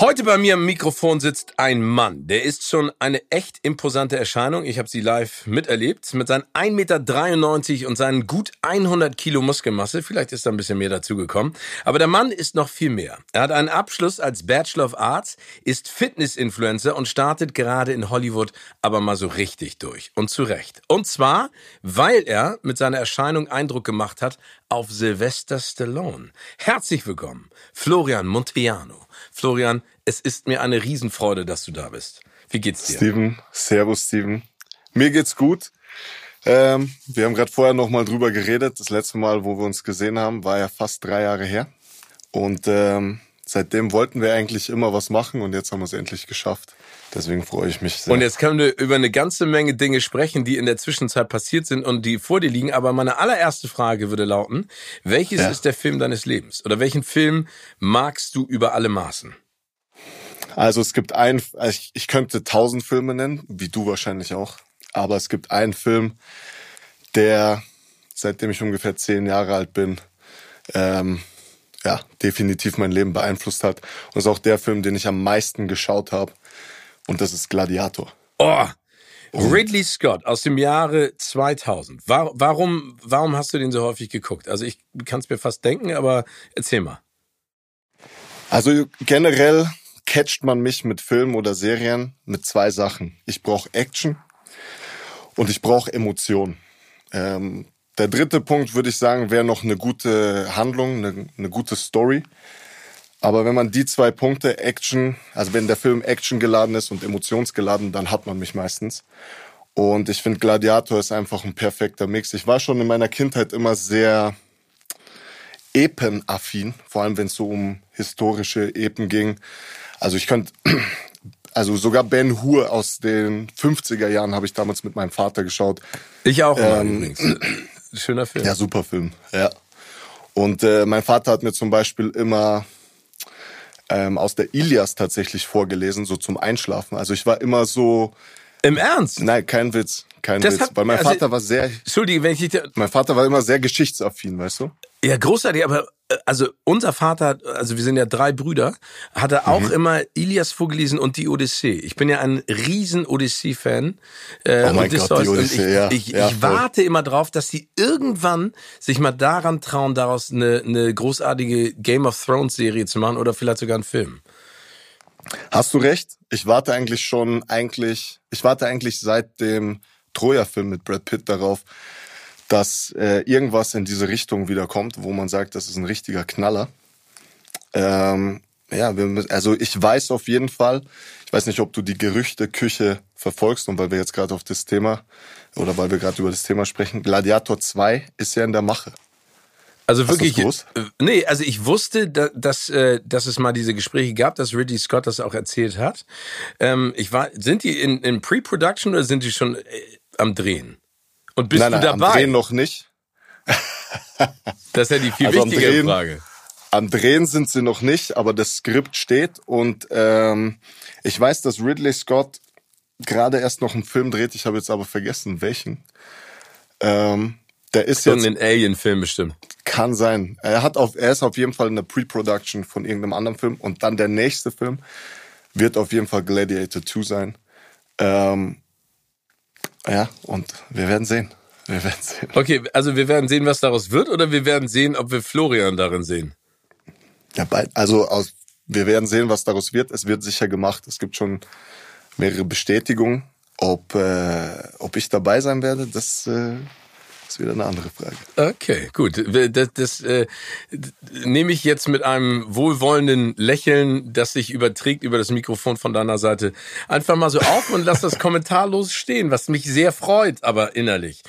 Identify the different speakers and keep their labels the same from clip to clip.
Speaker 1: Heute bei mir am Mikrofon sitzt ein Mann, der ist schon eine echt imposante Erscheinung. Ich habe sie live miterlebt. Mit seinen 1,93 Meter und seinen gut 100 Kilo Muskelmasse. Vielleicht ist da ein bisschen mehr dazugekommen. Aber der Mann ist noch viel mehr. Er hat einen Abschluss als Bachelor of Arts, ist Fitness-Influencer und startet gerade in Hollywood aber mal so richtig durch. Und zu Recht. Und zwar, weil er mit seiner Erscheinung Eindruck gemacht hat auf Sylvester Stallone. Herzlich willkommen, Florian Monteano. Florian, es ist mir eine Riesenfreude, dass du da bist. Wie geht's dir?
Speaker 2: Steven, servus Steven. Mir geht's gut. Ähm, wir haben gerade vorher noch mal drüber geredet. Das letzte Mal, wo wir uns gesehen haben, war ja fast drei Jahre her. Und ähm, seitdem wollten wir eigentlich immer was machen und jetzt haben wir es endlich geschafft. Deswegen freue ich mich sehr.
Speaker 1: Und jetzt können wir über eine ganze Menge Dinge sprechen, die in der Zwischenzeit passiert sind und die vor dir liegen. Aber meine allererste Frage würde lauten, welches ja. ist der Film deines Lebens? Oder welchen Film magst du über alle Maßen?
Speaker 2: Also es gibt einen, ich, ich könnte tausend Filme nennen, wie du wahrscheinlich auch. Aber es gibt einen Film, der, seitdem ich ungefähr zehn Jahre alt bin, ähm, ja, definitiv mein Leben beeinflusst hat. Und es ist auch der Film, den ich am meisten geschaut habe. Und das ist Gladiator.
Speaker 1: Oh, Ridley Scott aus dem Jahre 2000. Warum, warum hast du den so häufig geguckt? Also ich kann es mir fast denken, aber erzähl mal.
Speaker 2: Also generell catcht man mich mit Filmen oder Serien mit zwei Sachen. Ich brauche Action und ich brauche Emotion. Ähm, der dritte Punkt würde ich sagen, wäre noch eine gute Handlung, eine, eine gute Story. Aber wenn man die zwei Punkte Action, also wenn der Film Action geladen ist und emotionsgeladen, dann hat man mich meistens. Und ich finde Gladiator ist einfach ein perfekter Mix. Ich war schon in meiner Kindheit immer sehr epenaffin, vor allem wenn es so um historische Epen ging. Also ich könnte, also sogar Ben Hur aus den 50er Jahren habe ich damals mit meinem Vater geschaut.
Speaker 1: Ich auch ähm. Schöner Film.
Speaker 2: Ja, super Film, ja. Und äh, mein Vater hat mir zum Beispiel immer ähm, aus der Ilias tatsächlich vorgelesen, so zum Einschlafen. Also ich war immer so.
Speaker 1: Im Ernst?
Speaker 2: Nein, kein Witz. Kein das Witz. Hat, Weil mein also, Vater war sehr.
Speaker 1: Entschuldige, wenn ich.
Speaker 2: Mein Vater war immer sehr geschichtsaffin, weißt du?
Speaker 1: Ja, großartig, aber also unser Vater, also wir sind ja drei Brüder, hatte auch mhm. immer Ilias vorgelesen und die Odyssee. Ich bin ja ein riesen Odyssee-Fan.
Speaker 2: Äh, oh mein Gott, die Odyssee,
Speaker 1: ich,
Speaker 2: ja.
Speaker 1: Ich,
Speaker 2: ja,
Speaker 1: ich warte immer drauf, dass sie irgendwann sich mal daran trauen, daraus eine, eine großartige Game of Thrones-Serie zu machen oder vielleicht sogar einen Film.
Speaker 2: Hast du recht? Ich warte eigentlich schon, eigentlich, ich warte eigentlich seit dem Troja-Film mit Brad Pitt darauf, dass äh, irgendwas in diese Richtung wieder kommt, wo man sagt, das ist ein richtiger Knaller. Ähm, ja, wir, also ich weiß auf jeden Fall, ich weiß nicht, ob du die Gerüchteküche verfolgst und weil wir jetzt gerade auf das Thema oder weil wir gerade über das Thema sprechen, Gladiator 2 ist ja in der Mache.
Speaker 1: Also wirklich, äh, nee, also ich wusste, dass, dass, äh, dass es mal diese Gespräche gab, dass Ridley Scott das auch erzählt hat. Ähm, ich war, sind die in, in Pre-Production oder sind die schon äh, am Drehen? Und bist
Speaker 2: nein,
Speaker 1: nein, du dabei?
Speaker 2: Am Drehen noch nicht.
Speaker 1: das ist ja die viel also wichtigere Drehen, Frage.
Speaker 2: Am Drehen sind sie noch nicht, aber das Skript steht und ähm, ich weiß, dass Ridley Scott gerade erst noch einen Film dreht. Ich habe jetzt aber vergessen, welchen. Ähm, der ist
Speaker 1: jetzt ein Alien-Film bestimmt.
Speaker 2: Kann sein. Er hat auf, er ist auf jeden Fall in der Pre-Production von irgendeinem anderen Film und dann der nächste Film wird auf jeden Fall Gladiator 2 sein. Ähm, ja, und wir werden sehen. Wir werden sehen.
Speaker 1: Okay, also wir werden sehen, was daraus wird, oder wir werden sehen, ob wir Florian darin sehen?
Speaker 2: Ja, also aus, wir werden sehen, was daraus wird. Es wird sicher gemacht. Es gibt schon mehrere Bestätigungen. Ob, äh, ob ich dabei sein werde, das, äh, ist wieder eine andere Frage.
Speaker 1: Okay, gut. Das, das äh, nehme ich jetzt mit einem wohlwollenden Lächeln, das sich überträgt über das Mikrofon von deiner Seite, einfach mal so auf und lass das kommentarlos stehen, was mich sehr freut, aber innerlich.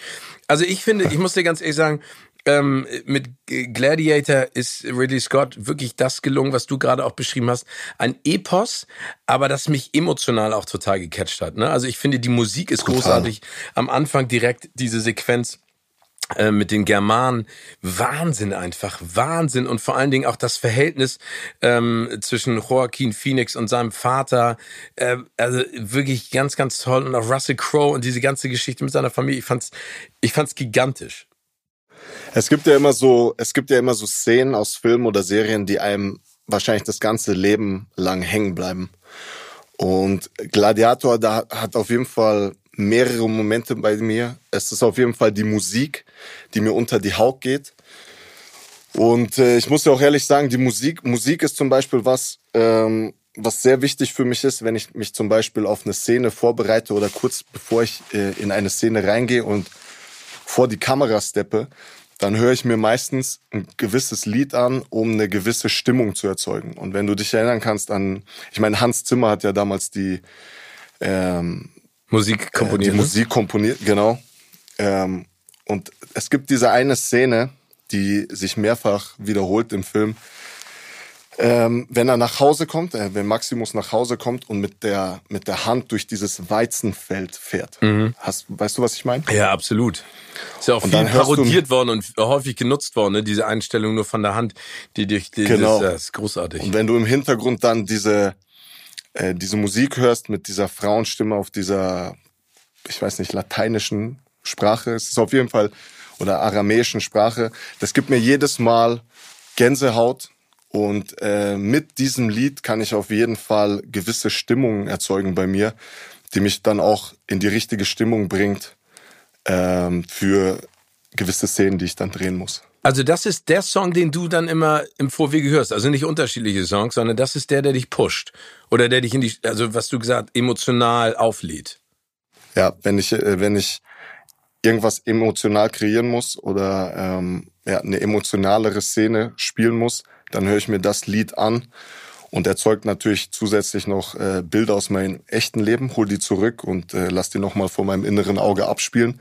Speaker 1: Also ich finde, ich muss dir ganz ehrlich sagen, ähm, mit Gladiator ist Ridley Scott wirklich das gelungen, was du gerade auch beschrieben hast. Ein Epos, aber das mich emotional auch total gecatcht hat. Ne? Also ich finde, die Musik ist total. großartig. Am Anfang direkt diese Sequenz äh, mit den Germanen. Wahnsinn einfach Wahnsinn. Und vor allen Dingen auch das Verhältnis ähm, zwischen Joaquin Phoenix und seinem Vater. Äh, also wirklich ganz ganz toll. Und auch Russell Crowe und diese ganze Geschichte mit seiner Familie. Ich fand's ich fand's gigantisch.
Speaker 2: Es gibt ja immer so es gibt ja immer so Szenen aus Filmen oder Serien die einem wahrscheinlich das ganze Leben lang hängen bleiben. Und Gladiator da hat auf jeden Fall mehrere Momente bei mir. Es ist auf jeden Fall die Musik, die mir unter die Haut geht. Und äh, ich muss ja auch ehrlich sagen, die Musik, Musik ist zum Beispiel was, ähm, was sehr wichtig für mich ist, wenn ich mich zum Beispiel auf eine Szene vorbereite oder kurz bevor ich äh, in eine Szene reingehe und vor die Kamera steppe, dann höre ich mir meistens ein gewisses Lied an, um eine gewisse Stimmung zu erzeugen. Und wenn du dich erinnern kannst an, ich meine, Hans Zimmer hat ja damals die ähm,
Speaker 1: Musik komponiert.
Speaker 2: Äh, die ne? Musik komponiert, genau. Ähm, und es gibt diese eine Szene, die sich mehrfach wiederholt im Film. Ähm, wenn er nach Hause kommt, äh, wenn Maximus nach Hause kommt und mit der, mit der Hand durch dieses Weizenfeld fährt. Mhm. Hast, weißt du, was ich meine?
Speaker 1: Ja, absolut. Ist ja auch und viel parodiert worden und häufig genutzt worden, ne? diese Einstellung nur von der Hand, die durch die,
Speaker 2: genau.
Speaker 1: das ist großartig.
Speaker 2: Und wenn du im Hintergrund dann diese, äh, diese Musik hörst mit dieser Frauenstimme auf dieser, ich weiß nicht, lateinischen Sprache, es ist auf jeden Fall, oder aramäischen Sprache, das gibt mir jedes Mal Gänsehaut. Und äh, mit diesem Lied kann ich auf jeden Fall gewisse Stimmungen erzeugen bei mir, die mich dann auch in die richtige Stimmung bringt ähm, für gewisse Szenen, die ich dann drehen muss.
Speaker 1: Also das ist der Song, den du dann immer im Vorwege hörst. Also nicht unterschiedliche Songs, sondern das ist der, der dich pusht. Oder der dich in die, also was du gesagt, emotional auflädt.
Speaker 2: Ja, wenn ich, äh, wenn ich irgendwas emotional kreieren muss oder ähm, ja, eine emotionalere Szene spielen muss, dann höre ich mir das Lied an und erzeugt natürlich zusätzlich noch äh, Bilder aus meinem echten Leben, hol die zurück und äh, lass die nochmal vor meinem inneren Auge abspielen.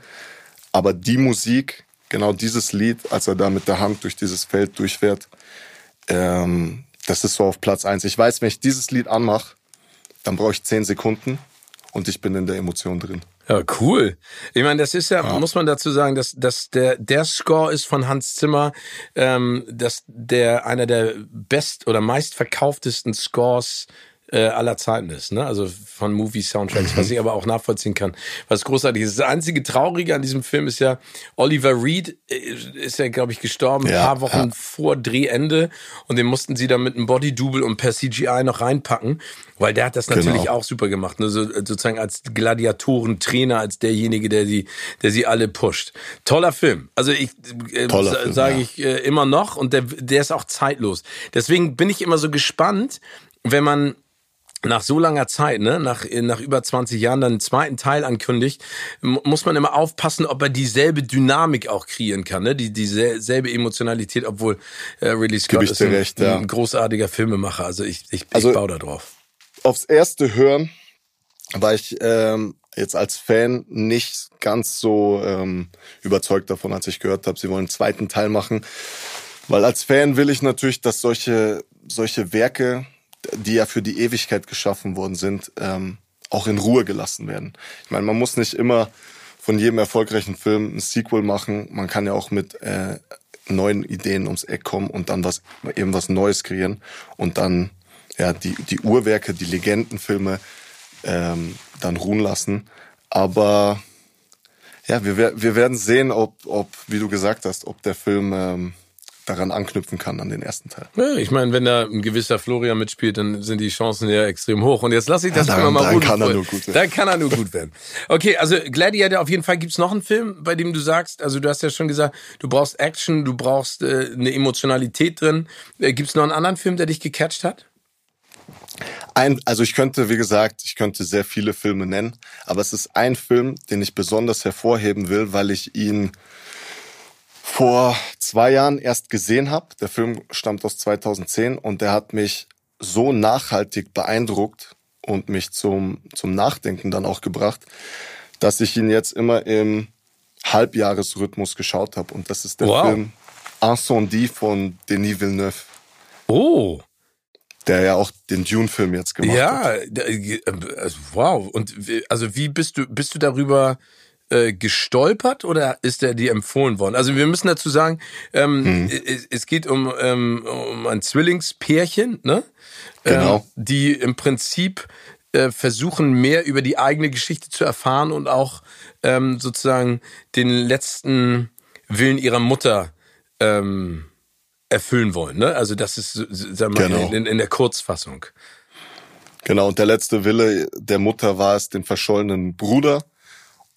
Speaker 2: Aber die Musik genau dieses Lied, als er da mit der Hand durch dieses Feld durchfährt, ähm, das ist so auf Platz eins. Ich weiß, wenn ich dieses Lied anmache, dann brauche ich zehn Sekunden und ich bin in der Emotion drin.
Speaker 1: Ja, cool. Ich meine, das ist ja, ja, muss man dazu sagen, dass, dass der, der Score ist von Hans Zimmer, ähm, dass der einer der best- oder meistverkauftesten Scores äh, aller Zeiten ist, ne? Also von Movie-Soundtracks, was mhm. ich aber auch nachvollziehen kann. Was großartig ist. Das einzige Traurige an diesem Film ist ja, Oliver Reed äh, ist ja, glaube ich, gestorben, ja, ein paar Wochen ja. vor Drehende und den mussten sie dann mit einem Body-Double und per CGI noch reinpacken, weil der hat das natürlich genau. auch super gemacht, ne? So, sozusagen als Gladiatoren-Trainer, als derjenige, der sie, der sie alle pusht. Toller Film. Also ich äh, sage ja. ich äh, immer noch und der, der ist auch zeitlos. Deswegen bin ich immer so gespannt, wenn man nach so langer Zeit, ne, nach, nach über 20 Jahren dann einen zweiten Teil ankündigt, muss man immer aufpassen, ob er dieselbe Dynamik auch kreieren kann, ne, die, dieselbe Emotionalität, obwohl äh, Ridley Scott ist ein, recht, ja. ein, großartiger Filmemacher. Also ich, ich, also, ich baue da drauf.
Speaker 2: Aufs erste Hören war ich ähm, jetzt als Fan nicht ganz so ähm, überzeugt davon, als ich gehört habe, sie wollen einen zweiten Teil machen. Weil als Fan will ich natürlich, dass solche, solche Werke die ja für die Ewigkeit geschaffen worden sind, ähm, auch in Ruhe gelassen werden. Ich meine, man muss nicht immer von jedem erfolgreichen Film ein Sequel machen. Man kann ja auch mit äh, neuen Ideen ums Eck kommen und dann was eben was Neues kreieren und dann ja die die Uhrwerke, die Legendenfilme ähm, dann ruhen lassen. Aber ja, wir, wir werden sehen, ob, ob, wie du gesagt hast, ob der Film ähm, daran anknüpfen kann an den ersten Teil.
Speaker 1: Ja, ich meine, wenn da ein gewisser Florian mitspielt, dann sind die Chancen ja extrem hoch. Und jetzt lasse ich das ja, daran, mal dann kann er nur gut werden. Dann kann er nur gut werden. Okay, also Gladiator, auf jeden Fall gibt's noch einen Film, bei dem du sagst, also du hast ja schon gesagt, du brauchst Action, du brauchst äh, eine Emotionalität drin. Äh, gibt's noch einen anderen Film, der dich gecatcht hat?
Speaker 2: Ein, also ich könnte, wie gesagt, ich könnte sehr viele Filme nennen, aber es ist ein Film, den ich besonders hervorheben will, weil ich ihn vor zwei Jahren erst gesehen habe. Der Film stammt aus 2010 und der hat mich so nachhaltig beeindruckt und mich zum, zum Nachdenken dann auch gebracht, dass ich ihn jetzt immer im Halbjahresrhythmus geschaut habe. Und das ist der wow. Film Incendie von Denis Villeneuve.
Speaker 1: Oh.
Speaker 2: Der ja auch den Dune-Film jetzt gemacht
Speaker 1: ja,
Speaker 2: hat.
Speaker 1: Ja, äh, also, wow. Und also wie bist du, bist du darüber äh, gestolpert oder ist er dir empfohlen worden? Also wir müssen dazu sagen, ähm, hm. es, es, geht um, ähm, um ein Zwillingspärchen, ne?
Speaker 2: Genau. Ähm,
Speaker 1: die im Prinzip äh, versuchen, mehr über die eigene Geschichte zu erfahren und auch ähm, sozusagen den letzten Willen ihrer Mutter ähm, erfüllen wollen. Ne? Also das ist, wir mal, genau. in, in der Kurzfassung.
Speaker 2: Genau, und der letzte Wille der Mutter war es, den verschollenen Bruder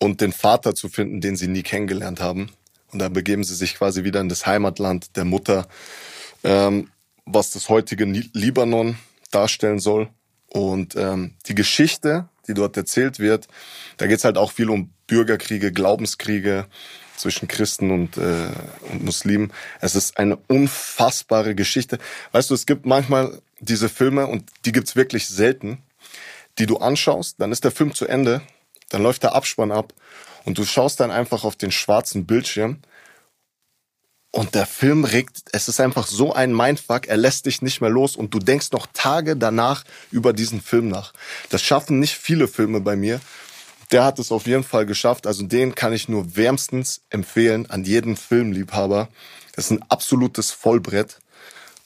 Speaker 2: und den Vater zu finden, den sie nie kennengelernt haben. Und da begeben sie sich quasi wieder in das Heimatland der Mutter, ähm, was das heutige Libanon darstellen soll. Und ähm, die Geschichte, die dort erzählt wird, da geht's halt auch viel um Bürgerkriege, Glaubenskriege zwischen Christen und, äh, und Muslimen. Es ist eine unfassbare Geschichte. Weißt du, es gibt manchmal diese Filme, und die gibt's wirklich selten, die du anschaust, dann ist der Film zu Ende, dann läuft der Abspann ab und du schaust dann einfach auf den schwarzen Bildschirm und der Film regt, es ist einfach so ein Mindfuck, er lässt dich nicht mehr los und du denkst noch Tage danach über diesen Film nach. Das schaffen nicht viele Filme bei mir. Der hat es auf jeden Fall geschafft. Also den kann ich nur wärmstens empfehlen an jeden Filmliebhaber. Das ist ein absolutes Vollbrett.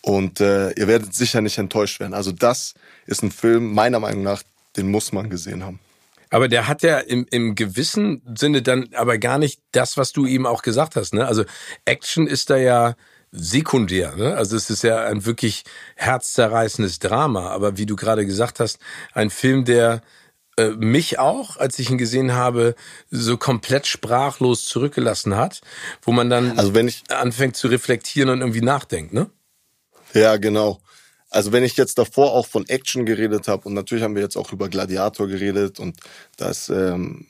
Speaker 2: Und äh, ihr werdet sicher nicht enttäuscht werden. Also das ist ein Film, meiner Meinung nach, den muss man gesehen haben.
Speaker 1: Aber der hat ja im, im gewissen Sinne dann aber gar nicht das, was du ihm auch gesagt hast. Ne? Also Action ist da ja sekundär. Ne? Also es ist ja ein wirklich herzzerreißendes Drama. Aber wie du gerade gesagt hast, ein Film, der äh, mich auch, als ich ihn gesehen habe, so komplett sprachlos zurückgelassen hat, wo man dann
Speaker 2: also wenn ich
Speaker 1: anfängt zu reflektieren und irgendwie nachdenkt, ne?
Speaker 2: Ja, genau. Also wenn ich jetzt davor auch von Action geredet habe und natürlich haben wir jetzt auch über Gladiator geredet und das ähm,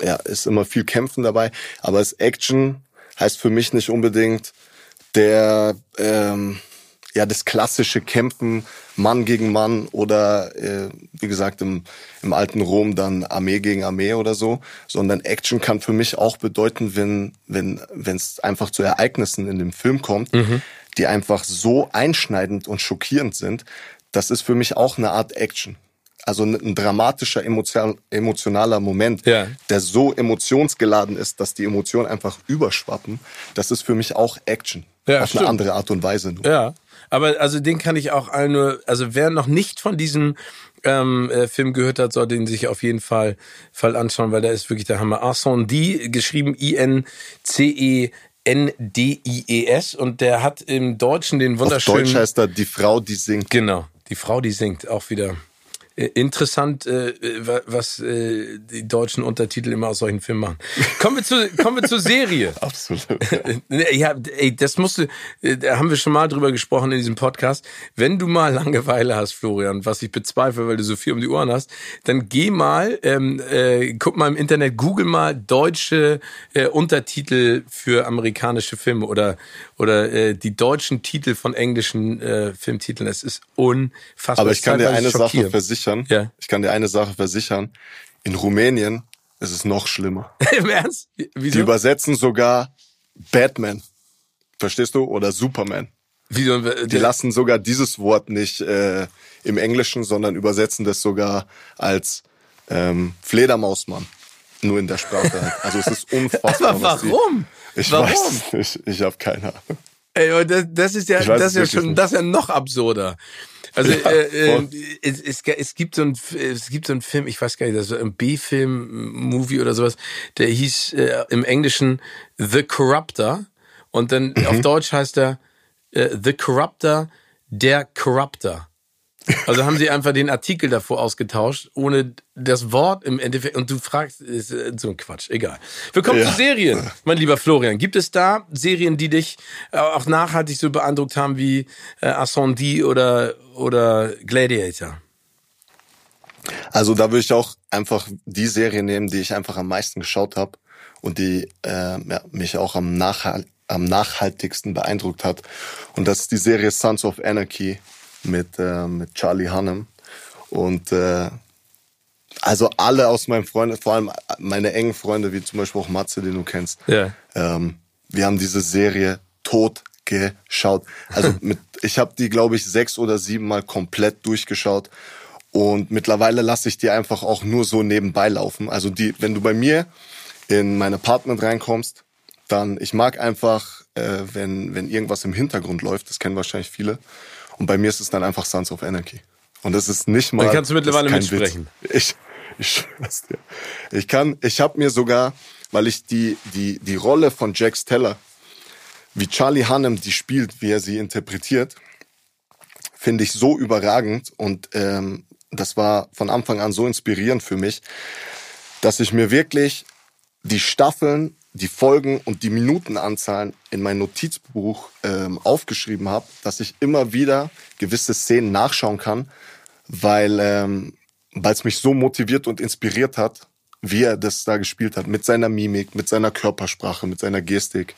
Speaker 2: ja, ist immer viel Kämpfen dabei, aber das Action heißt für mich nicht unbedingt der ähm, ja das klassische Kämpfen Mann gegen Mann oder äh, wie gesagt im, im alten Rom dann Armee gegen Armee oder so, sondern Action kann für mich auch bedeuten, wenn wenn wenn es einfach zu Ereignissen in dem Film kommt, mhm die einfach so einschneidend und schockierend sind, das ist für mich auch eine Art Action. Also ein dramatischer, emotionaler Moment, ja. der so emotionsgeladen ist, dass die Emotionen einfach überschwappen. Das ist für mich auch Action. Ja, auf stimmt. eine andere Art und Weise.
Speaker 1: Nur. Ja, aber also den kann ich auch allen nur, also wer noch nicht von diesem ähm, äh, Film gehört hat, soll den sich auf jeden Fall, Fall anschauen, weil der ist wirklich der Hammer. Incendie, geschrieben I-N-C-E N-D-I-E-S und der hat im Deutschen den wunderschönen. Auf
Speaker 2: Deutsch heißt er Die Frau, die singt.
Speaker 1: Genau, die Frau, die singt, auch wieder interessant, äh, was äh, die deutschen Untertitel immer aus solchen Filmen machen. Kommen wir zu, kommen wir zur Serie.
Speaker 2: Absolut.
Speaker 1: ja, ey, das musst du, da haben wir schon mal drüber gesprochen in diesem Podcast. Wenn du mal Langeweile hast, Florian, was ich bezweifle, weil du so viel um die Ohren hast, dann geh mal, ähm, äh, guck mal im Internet, google mal deutsche äh, Untertitel für amerikanische Filme oder oder äh, die deutschen Titel von englischen äh, Filmtiteln. Es ist unfassbar.
Speaker 2: Aber ich kann dir eine Sache versichern. Ja. Ich kann dir eine Sache versichern. In Rumänien ist es noch schlimmer.
Speaker 1: Im Ernst?
Speaker 2: Wieso? Die übersetzen sogar Batman. Verstehst du? Oder Superman.
Speaker 1: Wieso?
Speaker 2: Die lassen sogar dieses Wort nicht äh, im Englischen, sondern übersetzen das sogar als ähm, Fledermausmann. Nur in der Sprache. Also es ist unfassbar.
Speaker 1: Aber warum?
Speaker 2: Ich
Speaker 1: Warum?
Speaker 2: weiß nicht. Ich habe keine Ahnung.
Speaker 1: Ey, das, das ist ja, das ist ja schon, das ist ja noch absurder. Also ja, äh, äh, es, es, es gibt so ein es gibt so einen Film, ich weiß gar nicht, war ein B-Film, Movie oder sowas, der hieß äh, im Englischen The Corruptor und dann mhm. auf Deutsch heißt er äh, The Corruptor, der Corruptor. Also haben sie einfach den Artikel davor ausgetauscht, ohne das Wort im Endeffekt. Und du fragst, ist so ein Quatsch, egal. Wir kommen ja. zu Serien, mein lieber Florian. Gibt es da Serien, die dich äh, auch nachhaltig so beeindruckt haben wie äh, Ascendi oder, oder Gladiator?
Speaker 2: Also da würde ich auch einfach die Serie nehmen, die ich einfach am meisten geschaut habe und die äh, ja, mich auch am nachhalt am nachhaltigsten beeindruckt hat. Und das ist die Serie Sons of Anarchy mit, äh, mit Charlie Hunnam. Und äh, also alle aus meinem Freunde, vor allem meine engen Freunde, wie zum Beispiel auch Matze, den du kennst,
Speaker 1: Ja.
Speaker 2: ähm, wir haben diese Serie tot geschaut. Also mit, ich habe die, glaube ich, sechs oder sieben Mal komplett durchgeschaut. Und mittlerweile lasse ich die einfach auch nur so nebenbei laufen. Also die, wenn du bei mir in mein Apartment reinkommst, dann, ich mag einfach, äh, wenn, wenn irgendwas im Hintergrund läuft, das kennen wahrscheinlich viele. Und bei mir ist es dann einfach Sons of Anarchy. Und das ist nicht mal.
Speaker 1: Dann kannst du mittlerweile mitsprechen.
Speaker 2: Witz. Ich, ich schwör's dir. Ich kann, ich habe mir sogar, weil ich die, die, die Rolle von Jack Steller, wie Charlie Hunnam die spielt, wie er sie interpretiert, finde ich so überragend und ähm, das war von Anfang an so inspirierend für mich, dass ich mir wirklich die Staffeln, die Folgen und die Minutenanzahlen in mein Notizbuch ähm, aufgeschrieben habe, dass ich immer wieder gewisse Szenen nachschauen kann, weil ähm, es mich so motiviert und inspiriert hat, wie er das da gespielt hat, mit seiner Mimik, mit seiner Körpersprache, mit seiner Gestik.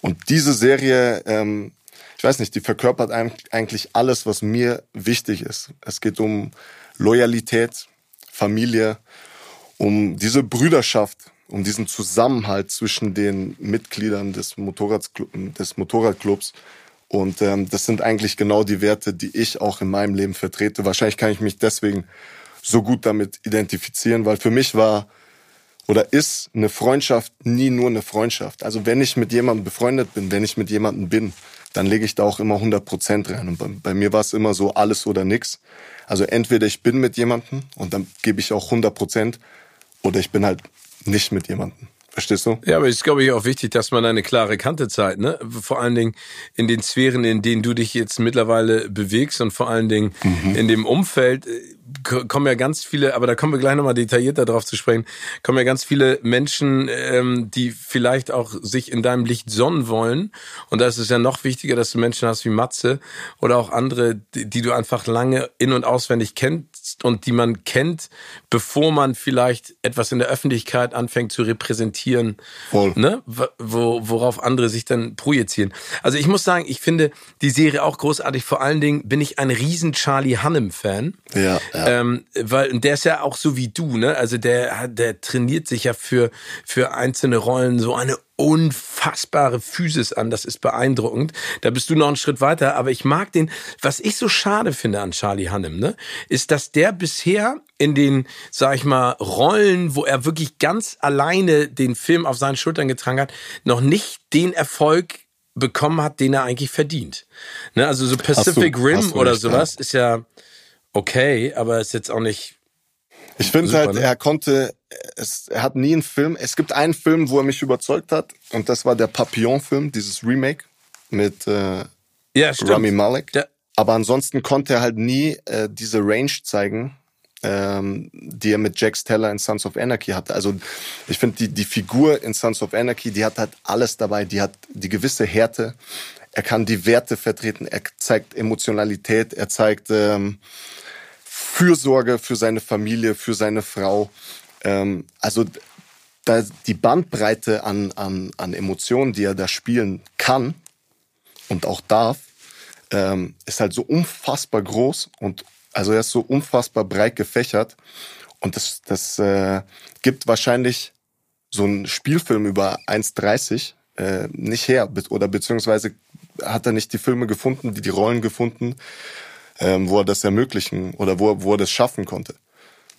Speaker 2: Und diese Serie, ähm, ich weiß nicht, die verkörpert eigentlich alles, was mir wichtig ist. Es geht um Loyalität, Familie, um diese Brüderschaft, um diesen Zusammenhalt zwischen den Mitgliedern des, des Motorradclubs. Und ähm, das sind eigentlich genau die Werte, die ich auch in meinem Leben vertrete. Wahrscheinlich kann ich mich deswegen so gut damit identifizieren, weil für mich war oder ist eine Freundschaft nie nur eine Freundschaft. Also wenn ich mit jemandem befreundet bin, wenn ich mit jemandem bin, dann lege ich da auch immer 100 Prozent rein. Und bei, bei mir war es immer so alles oder nix. Also entweder ich bin mit jemandem und dann gebe ich auch 100 Prozent oder ich bin halt nicht mit jemandem. Verstehst du?
Speaker 1: Ja, aber es ist, glaube ich, auch wichtig, dass man eine klare Kante zeigt, ne? Vor allen Dingen in den Sphären, in denen du dich jetzt mittlerweile bewegst und vor allen Dingen in dem Umfeld äh, kommen ja ganz viele, aber da kommen wir gleich nochmal detaillierter drauf zu sprechen, kommen ja ganz viele Menschen, ähm, die vielleicht auch sich in deinem Licht sonnen wollen. Und da ist es ja noch wichtiger, dass du Menschen hast wie Matze oder auch andere, die, die du einfach lange in- und auswendig kennst und die man kennt, bevor man vielleicht etwas in der Öffentlichkeit anfängt zu repräsentieren
Speaker 2: Voll.
Speaker 1: ne, wo, worauf andere sich dann projizieren. Also ich muss sagen, ich finde die Serie auch großartig. Vor allen Dingen bin ich ein riesen Charlie Hunnam-Fan.
Speaker 2: Ja, ja.
Speaker 1: Ähm, weil und der ist ja auch so wie du, ne? Also der der trainiert sich ja für für einzelne Rollen so eine unfassbare Physis an. Das ist beeindruckend. Da bist du noch einen Schritt weiter. Aber ich mag den. Was ich so schade finde an Charlie Hunnam, ne, ist, dass der bisher in den, sag ich mal, Rollen, wo er wirklich ganz alleine den Film auf seinen Schultern getragen hat, noch nicht den Erfolg bekommen hat, den er eigentlich verdient. Ne, also so Pacific
Speaker 2: hast
Speaker 1: Rim
Speaker 2: du
Speaker 1: oder sowas ist ja okay, aber ist jetzt auch nicht.
Speaker 2: Ich finde halt,
Speaker 1: ne?
Speaker 2: er konnte, es, er hat nie einen Film, es gibt einen Film, wo er mich überzeugt hat und das war der Papillon-Film, dieses Remake mit äh,
Speaker 1: Ja.
Speaker 2: Rami Malek.
Speaker 1: Ja.
Speaker 2: Aber ansonsten konnte er halt nie äh, diese Range zeigen, ähm, die er mit Jack Steller in Sons of Anarchy hatte. Also ich finde, die, die Figur in Sons of Anarchy, die hat halt alles dabei. Die hat die gewisse Härte. Er kann die Werte vertreten. Er zeigt Emotionalität. Er zeigt ähm, Fürsorge für seine Familie, für seine Frau. Ähm, also da die Bandbreite an, an, an Emotionen, die er da spielen kann und auch darf, ähm, ist halt so unfassbar groß und also er ist so unfassbar breit gefächert und das, das äh, gibt wahrscheinlich so einen Spielfilm über 1,30 äh, nicht her oder beziehungsweise hat er nicht die Filme gefunden, die die Rollen gefunden, ähm, wo er das ermöglichen oder wo, er- wo er das schaffen konnte.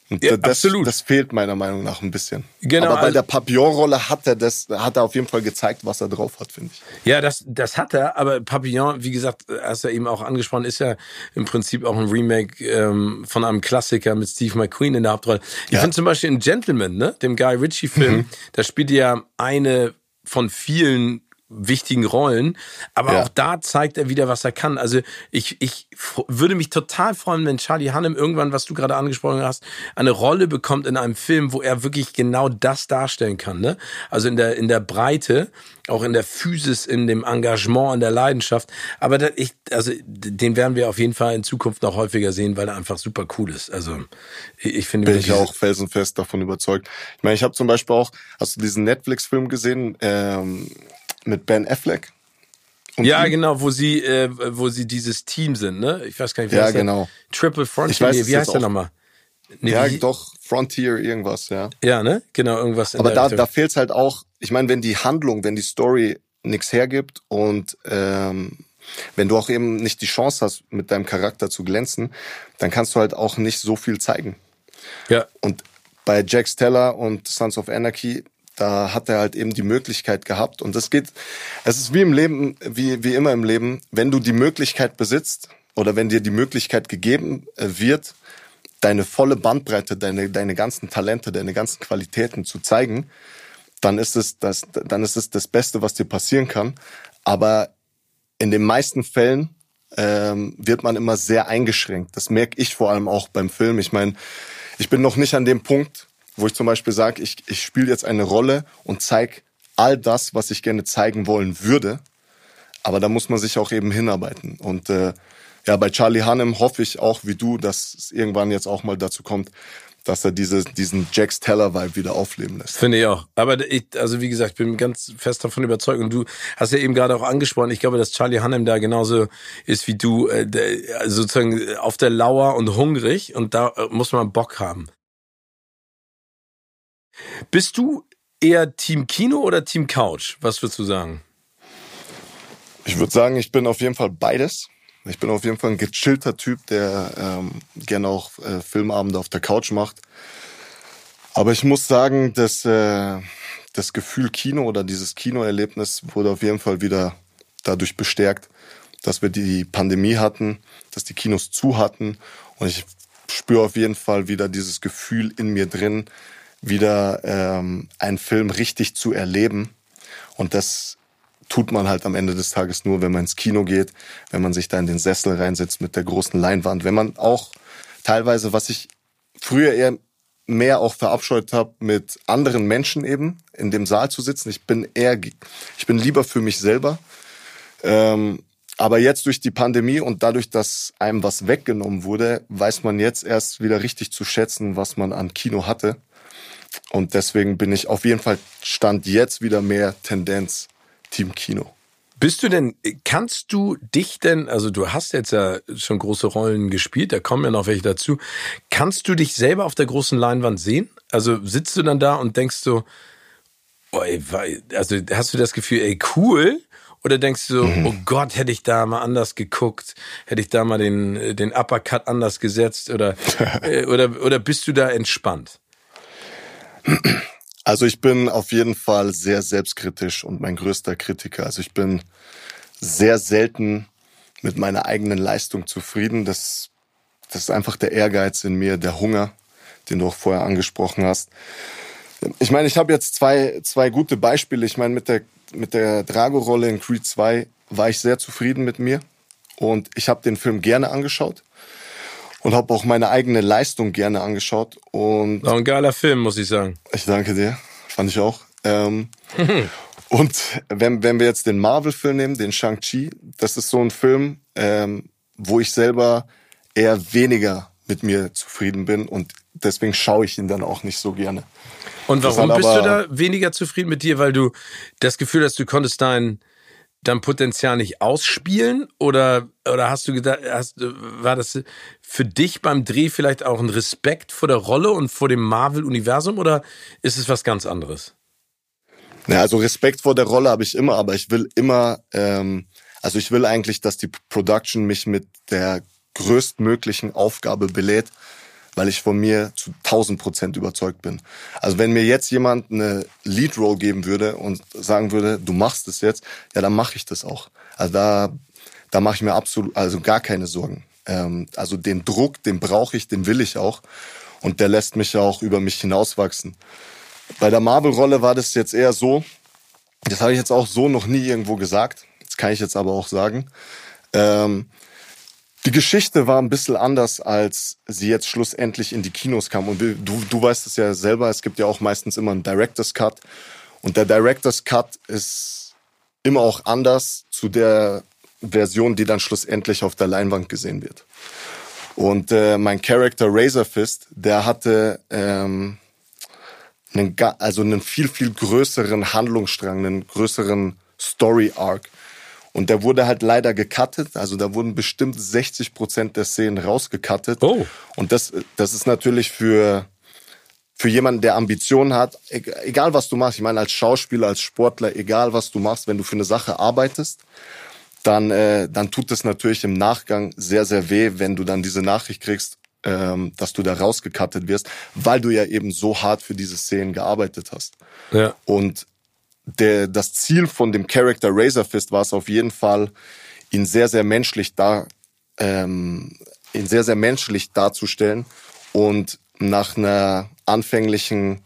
Speaker 2: Und
Speaker 1: Ja,
Speaker 2: das,
Speaker 1: absolut.
Speaker 2: das fehlt meiner Meinung nach ein bisschen.
Speaker 1: Genau,
Speaker 2: Aber bei
Speaker 1: also-
Speaker 2: der Papillon-Rolle hat er das, hat er auf jeden Fall gezeigt, was er drauf hat, finde ich.
Speaker 1: Ja, das, das hat er, aber Papillon, wie gesagt, hast du ja eben auch angesprochen, ist ja im Prinzip auch ein Remake ähm, von einem Klassiker mit Steve McQueen in der Hauptrolle. Ich
Speaker 2: Ja.
Speaker 1: finde zum Beispiel in Gentleman, ne, dem Guy Ritchie-Film, da spielt er ja eine von vielen wichtigen Rollen, aber
Speaker 2: Ja.
Speaker 1: auch da zeigt er wieder, was er kann. Also ich, ich würde mich total freuen, wenn Charlie Hunnam irgendwann, was du gerade angesprochen hast, eine Rolle bekommt in einem Film, wo er wirklich genau das darstellen kann. Ne? Also in der, in der Breite, auch in der Physis, in dem Engagement, in der Leidenschaft. Aber da, ich, also den werden wir auf jeden Fall in Zukunft noch häufiger sehen, weil er einfach super cool ist. Also ich, ich finde
Speaker 2: Bin ich auch felsenfest davon überzeugt. Ich meine, ich habe zum Beispiel auch, hast du diesen Netflix-Film gesehen? Ähm, mit Ben Affleck.
Speaker 1: ja, ihn. genau, wo sie, äh, wo sie dieses Team sind, ne? Ich weiß gar nicht, wie
Speaker 2: ja, heißt genau.
Speaker 1: Der? Triple Frontier, ich weiß, nee, wie heißt der nochmal?
Speaker 2: Nee, ja, wie? doch, Frontier, irgendwas, ja.
Speaker 1: Ja, ne? Genau, irgendwas.
Speaker 2: Aber da, da fehlt halt auch, ich meine, wenn die Handlung, wenn die Story nichts hergibt und ähm, wenn du auch eben nicht die Chance hast, mit deinem Charakter zu glänzen, dann kannst du halt auch nicht so viel zeigen.
Speaker 1: Ja.
Speaker 2: Und bei Jack Steller und Sons of Anarchy, da hat er halt eben die Möglichkeit gehabt. Und das geht, es ist wie im Leben, wie, wie immer im Leben, wenn du die Möglichkeit besitzt oder wenn dir die Möglichkeit gegeben äh, wird, deine volle Bandbreite, deine, deine ganzen Talente, deine ganzen Qualitäten zu zeigen, dann ist es das, dann ist es das Beste, was dir passieren kann. Aber in den meisten Fällen ähm, wird man immer sehr eingeschränkt. Das merke ich vor allem auch beim Film. Ich meine, ich bin noch nicht an dem Punkt, wo ich zum Beispiel sage, ich, ich spiele jetzt eine Rolle und zeige all das, was ich gerne zeigen wollen würde. Aber da muss man sich auch eben hinarbeiten. Und äh, ja, bei Charlie Hannem hoffe ich auch wie du, dass es irgendwann jetzt auch mal dazu kommt, dass er diese, diesen Jax Teller-Vibe wieder aufleben lässt.
Speaker 1: Finde ich auch. Aber ich, also wie gesagt, ich bin ganz fest davon überzeugt. Und du hast ja eben gerade auch angesprochen, ich glaube, dass Charlie Hannem da genauso ist wie du, äh, sozusagen auf der Lauer und hungrig. Und da äh, muss man Bock haben. Bist du eher Team Kino oder Team Couch? Was würdest du sagen?
Speaker 2: Ich würde sagen, ich bin auf jeden Fall beides. Ich bin auf jeden Fall ein gechillter Typ, der ähm, gerne auch äh, Filmabende auf der Couch macht. Aber ich muss sagen, dass äh, das Gefühl Kino oder dieses Kinoerlebnis wurde auf jeden Fall wieder dadurch bestärkt, dass wir die Pandemie hatten, dass die Kinos zu hatten. Und ich spüre auf jeden Fall wieder dieses Gefühl in mir drin, wieder ähm, einen Film richtig zu erleben. Und das tut man halt am Ende des Tages nur, wenn man ins Kino geht, wenn man sich da in den Sessel reinsetzt mit der großen Leinwand, wenn man auch teilweise, was ich früher eher mehr auch verabscheut habe, mit anderen Menschen eben in dem Saal zu sitzen. Ich bin eher, ich bin lieber für mich selber. Ähm, aber jetzt durch die Pandemie und dadurch, dass einem was weggenommen wurde, weiß man jetzt erst wieder richtig zu schätzen, was man an Kino hatte. Und deswegen bin ich auf jeden Fall Stand jetzt wieder mehr Tendenz Team Kino.
Speaker 1: Bist du denn, kannst du dich denn, also du hast jetzt ja schon große Rollen gespielt, da kommen ja noch welche dazu. Kannst du dich selber auf der großen Leinwand sehen? Also sitzt du dann da und denkst so, oh, ey, also hast du das Gefühl, ey, cool? Oder denkst du so, mhm. oh Gott, hätte ich da mal anders geguckt, hätte ich da mal den, den Uppercut anders gesetzt oder, äh, oder, oder bist du da entspannt?
Speaker 2: Also ich bin auf jeden Fall sehr selbstkritisch und mein größter Kritiker. Also ich bin sehr selten mit meiner eigenen Leistung zufrieden. Das, das ist einfach der Ehrgeiz in mir, der Hunger, den du auch vorher angesprochen hast. Ich meine, ich habe jetzt zwei, zwei gute Beispiele. Ich meine, mit der, mit der Drago-Rolle in Creed 2 war ich sehr zufrieden mit mir und ich habe den Film gerne angeschaut und habe auch meine eigene Leistung gerne angeschaut. Und
Speaker 1: War ein geiler Film, muss ich sagen.
Speaker 2: Ich danke dir, fand ich auch. Ähm, und wenn, wenn wir jetzt den Marvel-Film nehmen, den Shang-Chi, das ist so ein Film, ähm, wo ich selber eher weniger mit mir zufrieden bin und deswegen schaue ich ihn dann auch nicht so gerne.
Speaker 1: Und warum bist du da weniger zufrieden mit dir? Weil du das Gefühl hast, du konntest dein dein Potenzial nicht ausspielen? Oder, oder hast du gedacht, hast, war das für dich beim Dreh vielleicht auch ein Respekt vor der Rolle und vor dem Marvel-Universum oder ist es was ganz anderes?
Speaker 2: Ja, also Respekt vor der Rolle habe ich immer, aber ich will immer, ähm, also ich will eigentlich, dass die Production mich mit der größtmöglichen Aufgabe belädt weil ich von mir zu 1000 Prozent überzeugt bin. Also wenn mir jetzt jemand eine Lead Role geben würde und sagen würde, du machst es jetzt, ja, dann mache ich das auch. Also da, da mache ich mir absolut, also gar keine Sorgen. Ähm, also den Druck, den brauche ich, den will ich auch. Und der lässt mich auch über mich hinauswachsen. Bei der Marvel-Rolle war das jetzt eher so, das habe ich jetzt auch so noch nie irgendwo gesagt. Das kann ich jetzt aber auch sagen. Ähm, die Geschichte war ein bisschen anders, als sie jetzt schlussendlich in die Kinos kam. Und du, du weißt es ja selber, es gibt ja auch meistens immer einen Director's Cut. Und der Director's Cut ist immer auch anders zu der Version, die dann schlussendlich auf der Leinwand gesehen wird. Und äh, mein Character Razor Fist, der hatte ähm, einen, also einen viel, viel größeren Handlungsstrang, einen größeren Story Arc. Und der wurde halt leider gecuttet. Also da wurden bestimmt 60 Prozent der Szenen rausgecuttet.
Speaker 1: Oh.
Speaker 2: Und das, das ist natürlich für, für jemanden, der Ambitionen hat, egal was du machst, ich meine als Schauspieler, als Sportler, egal was du machst, wenn du für eine Sache arbeitest, dann, äh, dann tut es natürlich im Nachgang sehr, sehr weh, wenn du dann diese Nachricht kriegst, ähm, dass du da rausgekattet wirst, weil du ja eben so hart für diese Szenen gearbeitet hast.
Speaker 1: Ja.
Speaker 2: Und der, das Ziel von dem Charakter Razor Fist war es auf jeden Fall, ihn sehr, sehr menschlich da, ähm, ihn sehr, sehr menschlich darzustellen und nach einer anfänglichen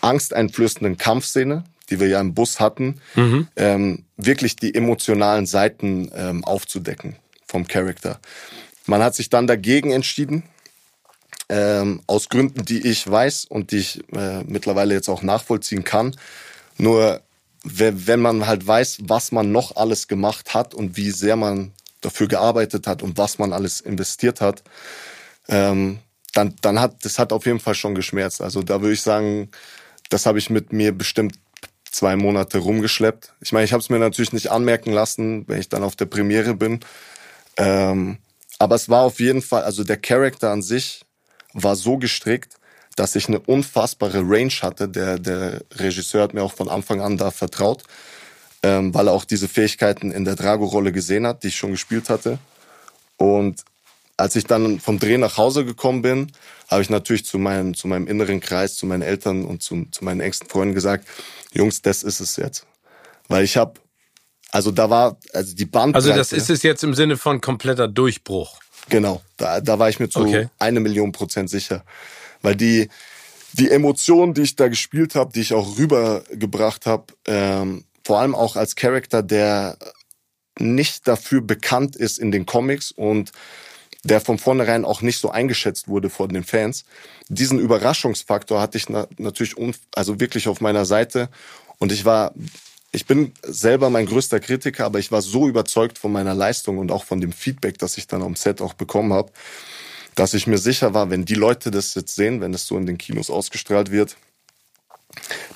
Speaker 2: angsteinflößenden Kampfszene, die wir ja im Bus hatten, mhm. ähm, wirklich die emotionalen Seiten ähm, aufzudecken vom Charakter. Man hat sich dann dagegen entschieden, ähm, aus Gründen, die ich weiß und die ich äh, mittlerweile jetzt auch nachvollziehen kann. Nur wenn man halt weiß, was man noch alles gemacht hat und wie sehr man dafür gearbeitet hat und was man alles investiert hat, ähm, dann, dann hat das hat auf jeden Fall schon geschmerzt. Also da würde ich sagen, das habe ich mit mir bestimmt zwei Monate rumgeschleppt. Ich meine, ich habe es mir natürlich nicht anmerken lassen, wenn ich dann auf der Premiere bin. Ähm, aber es war auf jeden Fall, also der Charakter an sich war so gestrickt, dass ich eine unfassbare Range hatte. Der, der Regisseur hat mir auch von Anfang an da vertraut, ähm, weil er auch diese Fähigkeiten in der Drago-Rolle gesehen hat, die ich schon gespielt hatte. Und als ich dann vom Dreh nach Hause gekommen bin, habe ich natürlich zu meinem, zu meinem inneren Kreis, zu meinen Eltern und zu, zu meinen engsten Freunden gesagt, Jungs, das ist es jetzt. Weil ich habe, also da war, also die Bandbreite.
Speaker 1: Also das ist es jetzt im Sinne von kompletter Durchbruch.
Speaker 2: Genau, da, da war ich mir zu okay. eine Million Prozent sicher. Weil die, die Emotionen, die ich da gespielt habe, die ich auch rübergebracht habe, ähm, vor allem auch als Charakter, der nicht dafür bekannt ist in den Comics und der von vornherein auch nicht so eingeschätzt wurde von den Fans. Diesen Überraschungsfaktor hatte ich na natürlich also wirklich auf meiner Seite und ich war ich bin selber mein größter Kritiker, aber ich war so überzeugt von meiner Leistung und auch von dem Feedback, das ich dann am Set auch bekommen habe, dass ich mir sicher war, wenn die Leute das jetzt sehen, wenn es so in den Kinos ausgestrahlt wird,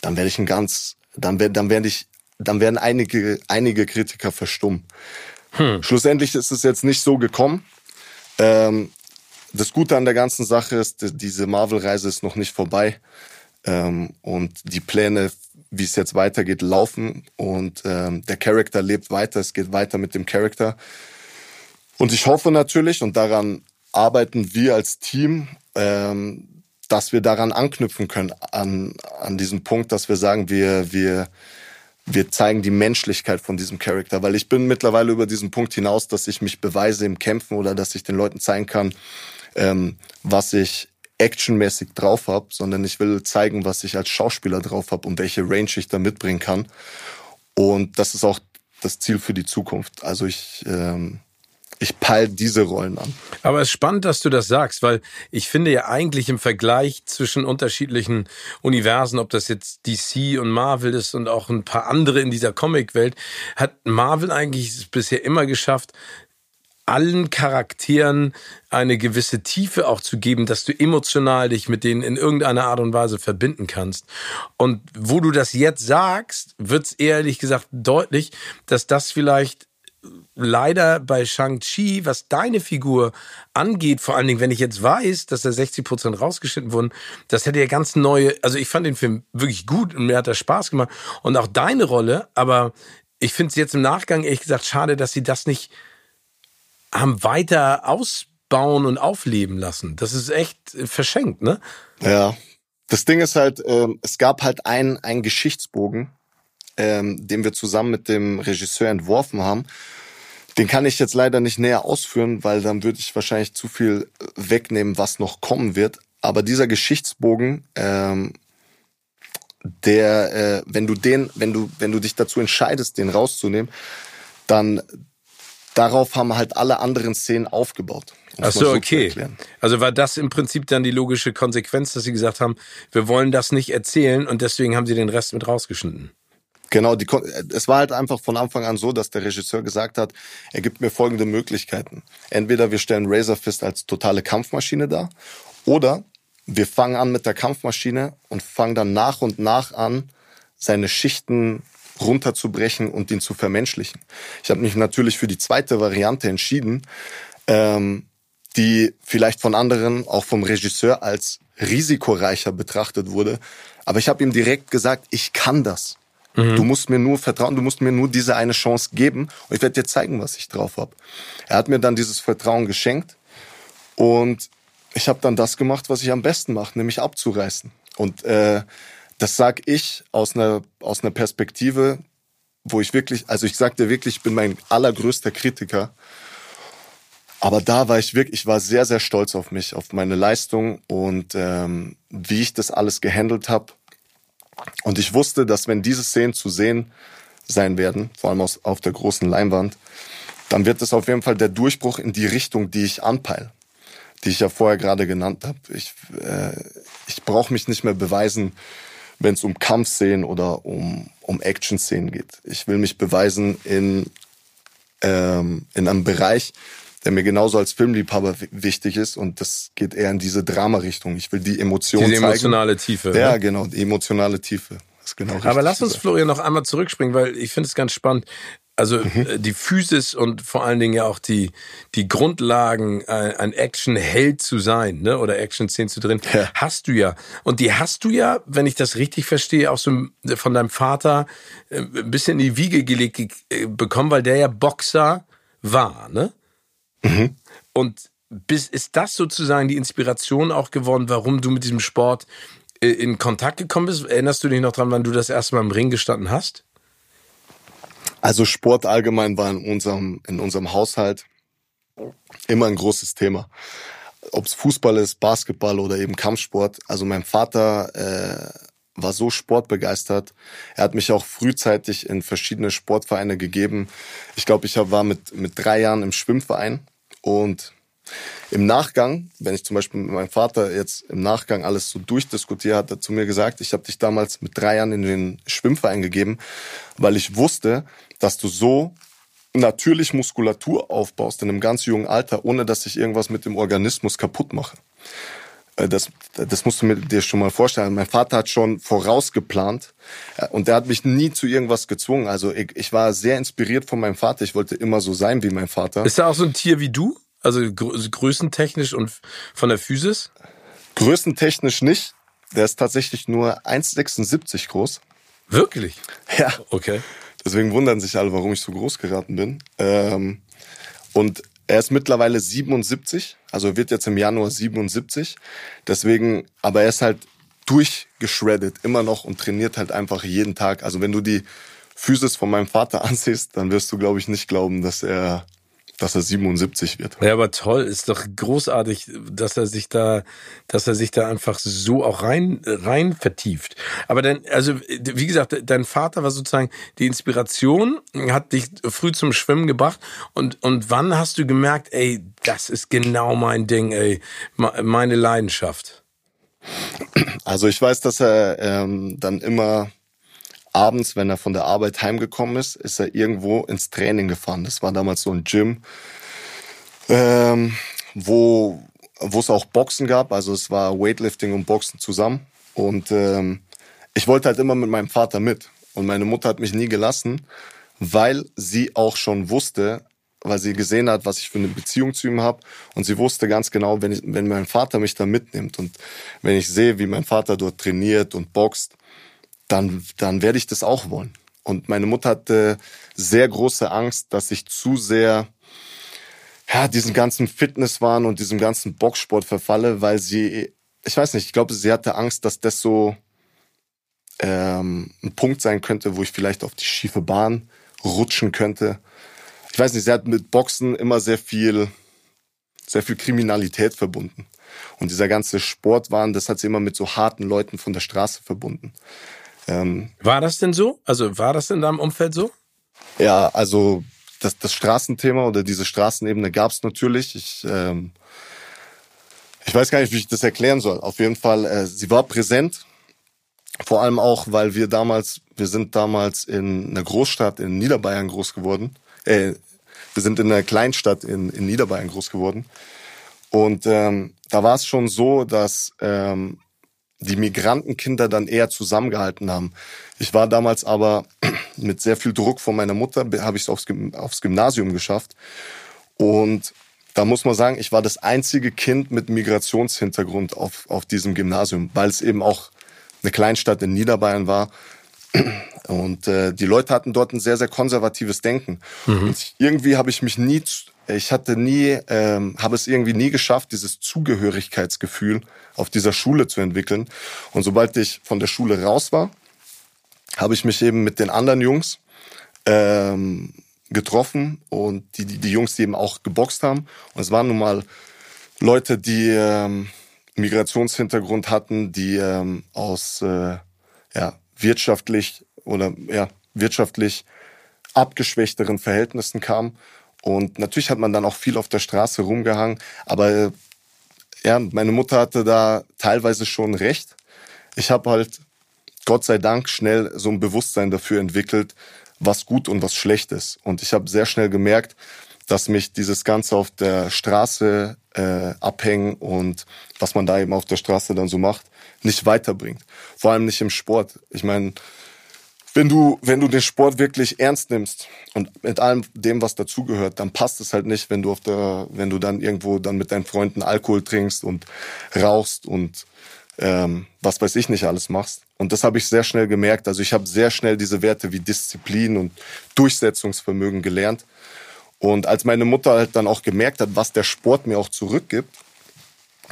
Speaker 2: dann werde ich ein ganz, dann werde, dann werde ich, dann werden einige, einige Kritiker verstummen. Hm. Schlussendlich ist es jetzt nicht so gekommen. Ähm, das Gute an der ganzen Sache ist, diese Marvel-Reise ist noch nicht vorbei. Ähm, und die Pläne, wie es jetzt weitergeht, laufen. Und ähm, der Charakter lebt weiter. Es geht weiter mit dem Charakter. Und ich hoffe natürlich, und daran arbeiten wir als Team, ähm, dass wir daran anknüpfen können, an, an diesem Punkt, dass wir sagen, wir, wir, wir zeigen die Menschlichkeit von diesem Charakter, weil ich bin mittlerweile über diesen Punkt hinaus, dass ich mich beweise im Kämpfen oder dass ich den Leuten zeigen kann, ähm, was ich actionmäßig drauf habe, sondern ich will zeigen, was ich als Schauspieler drauf habe und welche Range ich da mitbringen kann. Und das ist auch das Ziel für die Zukunft. Also ich ähm, ich peil diese Rollen an.
Speaker 1: Aber es ist spannend, dass du das sagst, weil ich finde ja eigentlich im Vergleich zwischen unterschiedlichen Universen, ob das jetzt DC und Marvel ist und auch ein paar andere in dieser Comicwelt, hat Marvel eigentlich bisher immer geschafft, allen Charakteren eine gewisse Tiefe auch zu geben, dass du emotional dich mit denen in irgendeiner Art und Weise verbinden kannst. Und wo du das jetzt sagst, wird es ehrlich gesagt deutlich, dass das vielleicht leider bei Shang-Chi, was deine Figur angeht, vor allen Dingen, wenn ich jetzt weiß, dass da 60 Prozent rausgeschnitten wurden, das hätte ja ganz neue, also ich fand den Film wirklich gut und mir hat das Spaß gemacht und auch deine Rolle, aber ich finde es jetzt im Nachgang ehrlich gesagt schade, dass sie das nicht haben weiter ausbauen und aufleben lassen. Das ist echt verschenkt, ne?
Speaker 2: Ja. Das Ding ist halt, ähm, es gab halt einen, einen Geschichtsbogen, ähm, den wir zusammen mit dem Regisseur entworfen haben. Den kann ich jetzt leider nicht näher ausführen, weil dann würde ich wahrscheinlich zu viel wegnehmen, was noch kommen wird. Aber dieser Geschichtsbogen, ähm, der, äh, wenn du den, wenn du, wenn du dich dazu entscheidest, den rauszunehmen, dann darauf haben halt alle anderen Szenen aufgebaut.
Speaker 1: Ach so, okay. Also war das im Prinzip dann die logische Konsequenz, dass sie gesagt haben, wir wollen das nicht erzählen und deswegen haben sie den Rest mit rausgeschnitten.
Speaker 2: Genau, die, es war halt einfach von Anfang an so, dass der Regisseur gesagt hat, er gibt mir folgende Möglichkeiten. Entweder wir stellen Razor Fist als totale Kampfmaschine dar oder wir fangen an mit der Kampfmaschine und fangen dann nach und nach an, seine Schichten runterzubrechen und ihn zu vermenschlichen. Ich habe mich natürlich für die zweite Variante entschieden, ähm, die vielleicht von anderen, auch vom Regisseur, als risikoreicher betrachtet wurde. Aber ich habe ihm direkt gesagt, ich kann das. Mhm. Du musst mir nur vertrauen, du musst mir nur diese eine Chance geben und ich werde dir zeigen, was ich drauf habe. Er hat mir dann dieses Vertrauen geschenkt und ich habe dann das gemacht, was ich am besten mache, nämlich abzureißen. Und äh, das sag ich aus einer aus einer Perspektive, wo ich wirklich, also ich sagte wirklich, ich bin mein allergrößter Kritiker. Aber da war ich wirklich, ich war sehr, sehr stolz auf mich, auf meine Leistung und ähm, wie ich das alles gehandelt habe. Und ich wusste, dass wenn diese Szenen zu sehen sein werden, vor allem aus, auf der großen Leinwand, dann wird es auf jeden Fall der Durchbruch in die Richtung, die ich anpeile, die ich ja vorher gerade genannt habe. Ich, äh, ich brauche mich nicht mehr beweisen, wenn es um Kampfszenen oder um, um Action-Szenen geht. Ich will mich beweisen in, ähm, in einem Bereich, der mir genauso als Filmliebhaber wichtig ist und das geht eher in diese Drama-Richtung. Ich will die Emotionen
Speaker 1: Diese emotionale zeigen. Tiefe.
Speaker 2: Ja, ne? genau, die emotionale Tiefe. Ist genau
Speaker 1: Aber lass uns, Florian, noch einmal zurückspringen, weil ich finde es ganz spannend. Also mhm. Äh, die Physis und vor allen Dingen ja auch die, die Grundlagen, ein, ein Action-Held zu sein, ne? Oder Action-Szenen zu drehen, ja. hast du ja. Und die hast du ja, wenn ich das richtig verstehe, auch so von deinem Vater äh, ein bisschen in die Wiege gelegt äh, bekommen, weil der ja Boxer war, ne? Mhm. Und bis, ist das sozusagen die Inspiration auch geworden, warum du mit diesem Sport äh, in Kontakt gekommen bist? Erinnerst du dich noch dran, wann du das erste Mal im Ring gestanden hast?
Speaker 2: Also Sport allgemein war in unserem, in unserem Haushalt immer ein großes Thema. Ob es Fußball ist, Basketball oder eben Kampfsport. Also mein Vater äh, war so sportbegeistert. Er hat mich auch frühzeitig in verschiedene Sportvereine gegeben. Ich glaube, ich war mit, mit drei Jahren im Schwimmverein und im Nachgang, wenn ich zum Beispiel mit meinem Vater jetzt im Nachgang alles so durchdiskutiere, hat er zu mir gesagt, ich habe dich damals mit drei Jahren in den Schwimmverein gegeben, weil ich wusste, dass du so natürlich Muskulatur aufbaust in einem ganz jungen Alter, ohne dass ich irgendwas mit dem Organismus kaputt mache. Äh, das, das musst du mir dir schon mal vorstellen. Mein Vater hat schon vorausgeplant äh, und der hat mich nie zu irgendwas gezwungen. Also ich, ich war sehr inspiriert von meinem Vater. Ich wollte immer so sein wie mein Vater.
Speaker 1: Ist er auch so ein Tier wie du? Also größentechnisch und von der Physis?
Speaker 2: Größentechnisch nicht. Der ist tatsächlich nur 1,76 groß.
Speaker 1: Wirklich?
Speaker 2: Ja.
Speaker 1: Okay.
Speaker 2: Deswegen wundern sich alle, warum ich so groß geraten bin. Ähm, und er ist mittlerweile 77, also wird jetzt im Januar 77. Deswegen, aber er ist halt durchgeschreddet immer noch und trainiert halt einfach jeden Tag. Also wenn du die Physis von meinem Vater ansiehst, dann wirst du, glaube ich, nicht glauben, dass er dass er 77 wird.
Speaker 1: Ja, aber toll, ist doch großartig, dass er sich da, dass er sich da einfach so auch rein, rein vertieft. Aber dann, also, wie gesagt, dein Vater war sozusagen die Inspiration, hat dich früh zum Schwimmen gebracht. Und, und wann hast du gemerkt, ey, das ist genau mein Ding, ey, meine Leidenschaft?
Speaker 2: Also ich weiß, dass er ähm, dann immer abends, wenn er von der Arbeit heimgekommen ist, ist er irgendwo ins Training gefahren. Das war damals so ein Gym, ähm, wo wo es auch Boxen gab. Also es war Weightlifting und Boxen zusammen. Und ähm, ich wollte halt immer mit meinem Vater mit. Und meine Mutter hat mich nie gelassen, weil sie auch schon wusste, weil sie gesehen hat, was ich für eine Beziehung zu ihm habe. Und sie wusste ganz genau, wenn, ich, wenn mein Vater mich da mitnimmt und wenn ich sehe, wie mein Vater dort trainiert und boxt, dann, dann werde ich das auch wollen. Und meine Mutter hatte sehr große Angst, dass ich zu sehr ja, diesen ganzen Fitnesswahn und diesem ganzen Boxsport verfalle, weil sie, ich weiß nicht, ich glaube, sie hatte Angst, dass das so ähm, ein Punkt sein könnte, wo ich vielleicht auf die schiefe Bahn rutschen könnte. Ich weiß nicht, sie hat mit Boxen immer sehr viel, sehr viel Kriminalität verbunden. Und dieser ganze Sportwahn, das hat sie immer mit so harten Leuten von der Straße verbunden.
Speaker 1: Ähm, war das denn so? Also war das in deinem Umfeld so?
Speaker 2: Ja, also das, das Straßenthema oder diese Straßenebene gab es natürlich. Ich, ähm, ich weiß gar nicht, wie ich das erklären soll. Auf jeden Fall, äh, sie war präsent. Vor allem auch, weil wir damals, wir sind damals in einer Großstadt in Niederbayern groß geworden. Äh, wir sind in einer Kleinstadt in, in Niederbayern groß geworden. Und ähm, da war es schon so, dass ähm, die Migrantenkinder dann eher zusammengehalten haben. Ich war damals aber mit sehr viel Druck von meiner Mutter, habe ich es aufs, aufs Gymnasium geschafft. Und da muss man sagen, ich war das einzige Kind mit Migrationshintergrund auf, auf diesem Gymnasium, weil es eben auch eine Kleinstadt in Niederbayern war. Und äh, die Leute hatten dort ein sehr, sehr konservatives Denken. Mhm. Irgendwie habe ich mich nie, ich hatte nie, ähm, habe es irgendwie nie geschafft, dieses Zugehörigkeitsgefühl auf dieser Schule zu entwickeln. Und sobald ich von der Schule raus war, habe ich mich eben mit den anderen Jungs ähm, getroffen und die, die, die Jungs, die eben auch geboxt haben. Und es waren nun mal Leute, die ähm, Migrationshintergrund hatten, die ähm, aus äh, ja, wirtschaftlich oder ja, wirtschaftlich abgeschwächteren Verhältnissen kamen. Und natürlich hat man dann auch viel auf der Straße rumgehangen, aber äh, ja, meine Mutter hatte da teilweise schon recht. Ich habe halt Gott sei Dank schnell so ein Bewusstsein dafür entwickelt, was gut und was schlecht ist. Und ich habe sehr schnell gemerkt, dass mich dieses Ganze auf der Straße äh, abhängen und was man da eben auf der Straße dann so macht, nicht weiterbringt. Vor allem nicht im Sport. Ich meine, wenn du, wenn du den Sport wirklich ernst nimmst und mit allem dem, was dazugehört, dann passt es halt nicht, wenn du auf der, wenn du dann irgendwo dann mit deinen Freunden Alkohol trinkst und rauchst und ähm, was weiß ich nicht alles machst. Und das habe ich sehr schnell gemerkt. Also ich habe sehr schnell diese Werte wie Disziplin und Durchsetzungsvermögen gelernt. Und als meine Mutter halt dann auch gemerkt hat, was der Sport mir auch zurückgibt,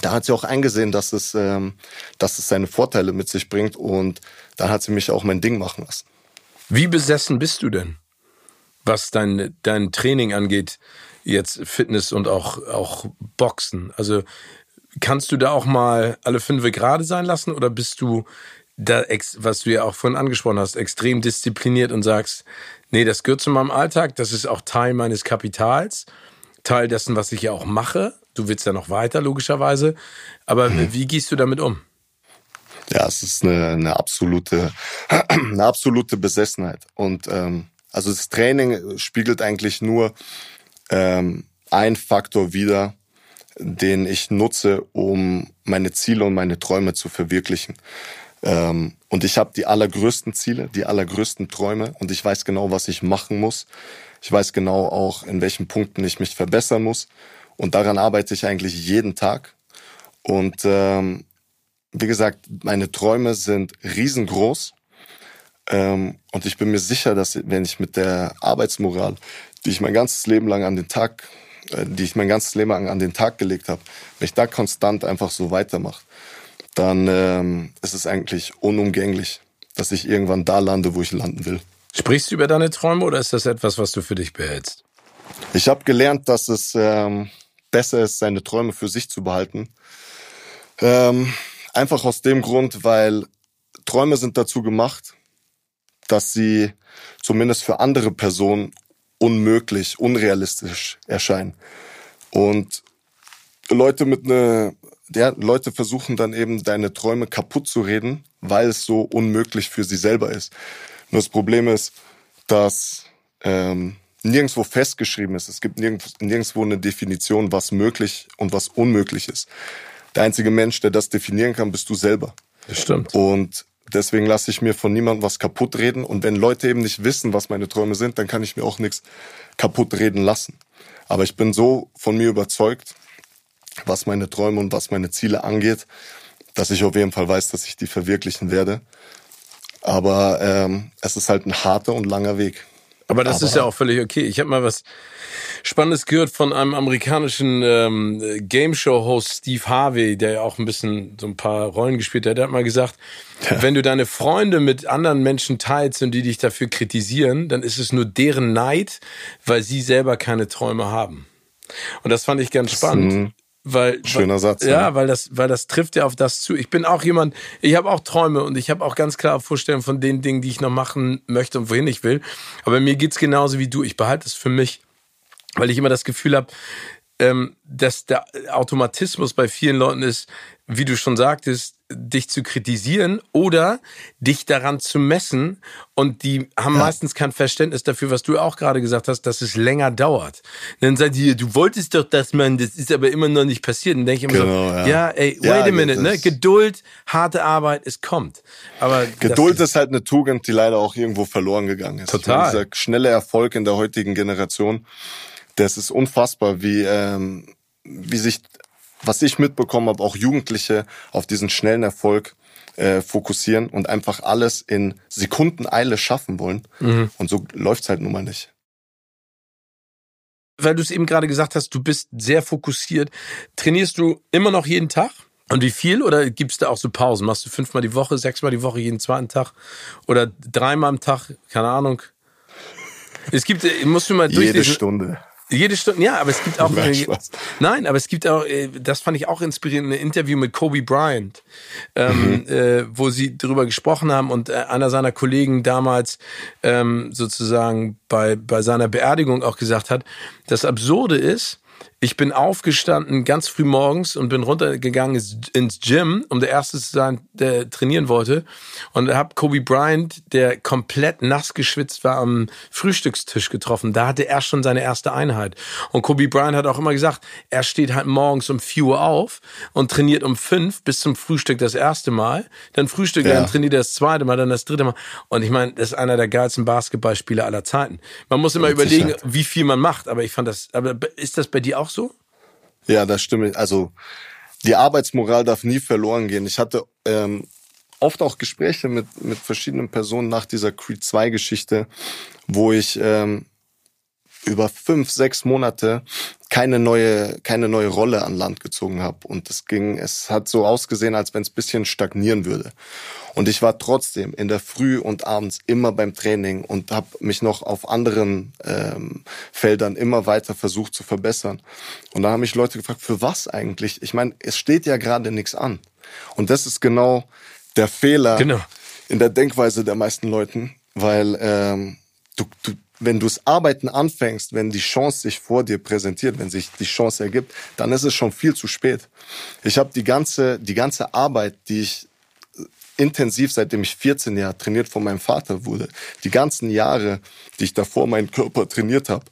Speaker 2: da hat sie auch eingesehen, dass es, ähm, dass es seine Vorteile mit sich bringt. Und dann hat sie mich auch mein Ding machen lassen.
Speaker 1: Wie besessen bist du denn, was dein, dein Training angeht, jetzt Fitness und auch, auch Boxen? Also kannst du da auch mal alle fünf gerade sein lassen oder bist du da, was du ja auch vorhin angesprochen hast, extrem diszipliniert und sagst, nee, das gehört zu meinem Alltag, das ist auch Teil meines Kapitals, Teil dessen, was ich ja auch mache. Du willst ja noch weiter, logischerweise. Aber mhm. wie gehst du damit um?
Speaker 2: Ja, es ist eine, eine absolute, eine absolute Besessenheit. Und ähm, also das Training spiegelt eigentlich nur ähm, ein Faktor wider, den ich nutze, um meine Ziele und meine Träume zu verwirklichen. Ähm, und ich habe die allergrößten Ziele, die allergrößten Träume und ich weiß genau, was ich machen muss. Ich weiß genau auch, in welchen Punkten ich mich verbessern muss. Und daran arbeite ich eigentlich jeden Tag. Und ähm, wie gesagt, meine Träume sind riesengroß. Ähm, und ich bin mir sicher, dass wenn ich mit der Arbeitsmoral, die ich mein ganzes Leben lang an den Tag, äh, die ich mein ganzes Leben lang an den Tag gelegt habe, wenn ich da konstant einfach so weitermache, dann ähm, ist es eigentlich unumgänglich, dass ich irgendwann da lande, wo ich landen will.
Speaker 1: Sprichst du über deine Träume oder ist das etwas, was du für dich behältst?
Speaker 2: Ich habe gelernt, dass es ähm, besser ist, seine Träume für sich zu behalten. Ähm, einfach aus dem Grund, weil Träume sind dazu gemacht, dass sie zumindest für andere Personen unmöglich, unrealistisch erscheinen. Und Leute mit einer der Leute versuchen dann eben deine Träume kaputt zu reden, weil es so unmöglich für sie selber ist. Nur das Problem ist, dass ähm, nirgendwo festgeschrieben ist. Es gibt nirgendwo eine Definition, was möglich und was unmöglich ist. Der einzige Mensch, der das definieren kann, bist du selber.
Speaker 1: Das stimmt.
Speaker 2: Und deswegen lasse ich mir von niemandem was kaputt reden. Und wenn Leute eben nicht wissen, was meine Träume sind, dann kann ich mir auch nichts kaputt reden lassen. Aber ich bin so von mir überzeugt, was meine Träume und was meine Ziele angeht, dass ich auf jeden Fall weiß, dass ich die verwirklichen werde. Aber ähm, es ist halt ein harter und langer Weg.
Speaker 1: Aber das Aber, ist ja auch völlig okay. Ich habe mal was Spannendes gehört von einem amerikanischen ähm, Game Show Host Steve Harvey, der ja auch ein bisschen so ein paar Rollen gespielt hat. Der hat mal gesagt, ja. wenn du deine Freunde mit anderen Menschen teilst und die dich dafür kritisieren, dann ist es nur deren Neid, weil sie selber keine Träume haben. Und das fand ich ganz spannend. Weil,
Speaker 2: Schöner Satz.
Speaker 1: Ja, ja, weil das, weil das trifft ja auf das zu. Ich bin auch jemand, ich habe auch Träume und ich habe auch ganz klare Vorstellungen von den Dingen, die ich noch machen möchte und wohin ich will. Aber mir geht's genauso wie du. Ich behalte es für mich, weil ich immer das Gefühl habe, ähm, dass der Automatismus bei vielen Leuten ist, wie du schon sagtest, dich zu kritisieren oder dich daran zu messen. Und die haben ja. meistens kein Verständnis dafür, was du auch gerade gesagt hast, dass es länger dauert. Dann sagt die, du wolltest doch das, man, das ist aber immer noch nicht passiert. Und denke ich immer genau, so, ja. ja, ey, wait ja, a minute, ne? Geduld, harte Arbeit, es kommt. Aber
Speaker 2: Geduld ist halt eine Tugend, die leider auch irgendwo verloren gegangen ist.
Speaker 1: Total.
Speaker 2: Dieser schnelle Erfolg in der heutigen Generation, das ist unfassbar, wie, ähm, wie sich was ich mitbekommen habe, auch Jugendliche auf diesen schnellen Erfolg äh, fokussieren und einfach alles in Sekundeneile schaffen wollen. Mhm. Und so läuft's halt nun mal nicht.
Speaker 1: Weil du es eben gerade gesagt hast, du bist sehr fokussiert. Trainierst du immer noch jeden Tag? Und wie viel? Oder gibt's da auch so Pausen? Machst du fünfmal die Woche, sechsmal die Woche, jeden zweiten Tag? Oder dreimal am Tag? Keine Ahnung. Es gibt, musst du mal
Speaker 2: durchlesen. Jede Stunde.
Speaker 1: Jede Stunde, ja, aber es gibt auch. Nein, nein, aber es gibt auch, äh, das fand ich auch inspirierend, ein Interview mit Kobe Bryant, ähm, mhm. äh, wo sie darüber gesprochen haben und äh, einer seiner Kollegen damals ähm, sozusagen bei, bei seiner Beerdigung auch gesagt hat, das Absurde ist, ich bin aufgestanden ganz früh morgens und bin runtergegangen ins Gym, um der Erste zu sein, der trainieren wollte. Und habe Kobe Bryant, der komplett nass geschwitzt war, am Frühstückstisch getroffen. Da hatte er schon seine erste Einheit. Und Kobe Bryant hat auch immer gesagt, er steht halt morgens um 4 Uhr auf und trainiert um 5 bis zum Frühstück das erste Mal. Dann frühstückt er, ja. dann trainiert er das zweite Mal, dann das dritte Mal. Und ich meine, das ist einer der geilsten Basketballspieler aller Zeiten. Man muss immer überlegen, wie viel man macht. Aber ich fand das, aber ist das bei dir auch so?
Speaker 2: Ja, das stimmt. Also die Arbeitsmoral darf nie verloren gehen. Ich hatte ähm, oft auch Gespräche mit, mit verschiedenen Personen nach dieser Creed 2 Geschichte, wo ich ähm, über fünf, sechs Monate keine neue, keine neue Rolle an Land gezogen habe. Und es ging, es hat so ausgesehen, als wenn es bisschen stagnieren würde. Und ich war trotzdem in der Früh und abends immer beim Training und habe mich noch auf anderen ähm, Feldern immer weiter versucht zu verbessern. Und da haben mich Leute gefragt, für was eigentlich? Ich meine, es steht ja gerade nichts an. Und das ist genau der Fehler genau. in der Denkweise der meisten Leuten, weil ähm, du, du, wenn du es Arbeiten anfängst, wenn die Chance sich vor dir präsentiert, wenn sich die Chance ergibt, dann ist es schon viel zu spät. Ich habe die ganze, die ganze Arbeit, die ich intensiv, seitdem ich 14 Jahre trainiert von meinem Vater wurde, die ganzen Jahre, die ich davor meinen Körper trainiert habe,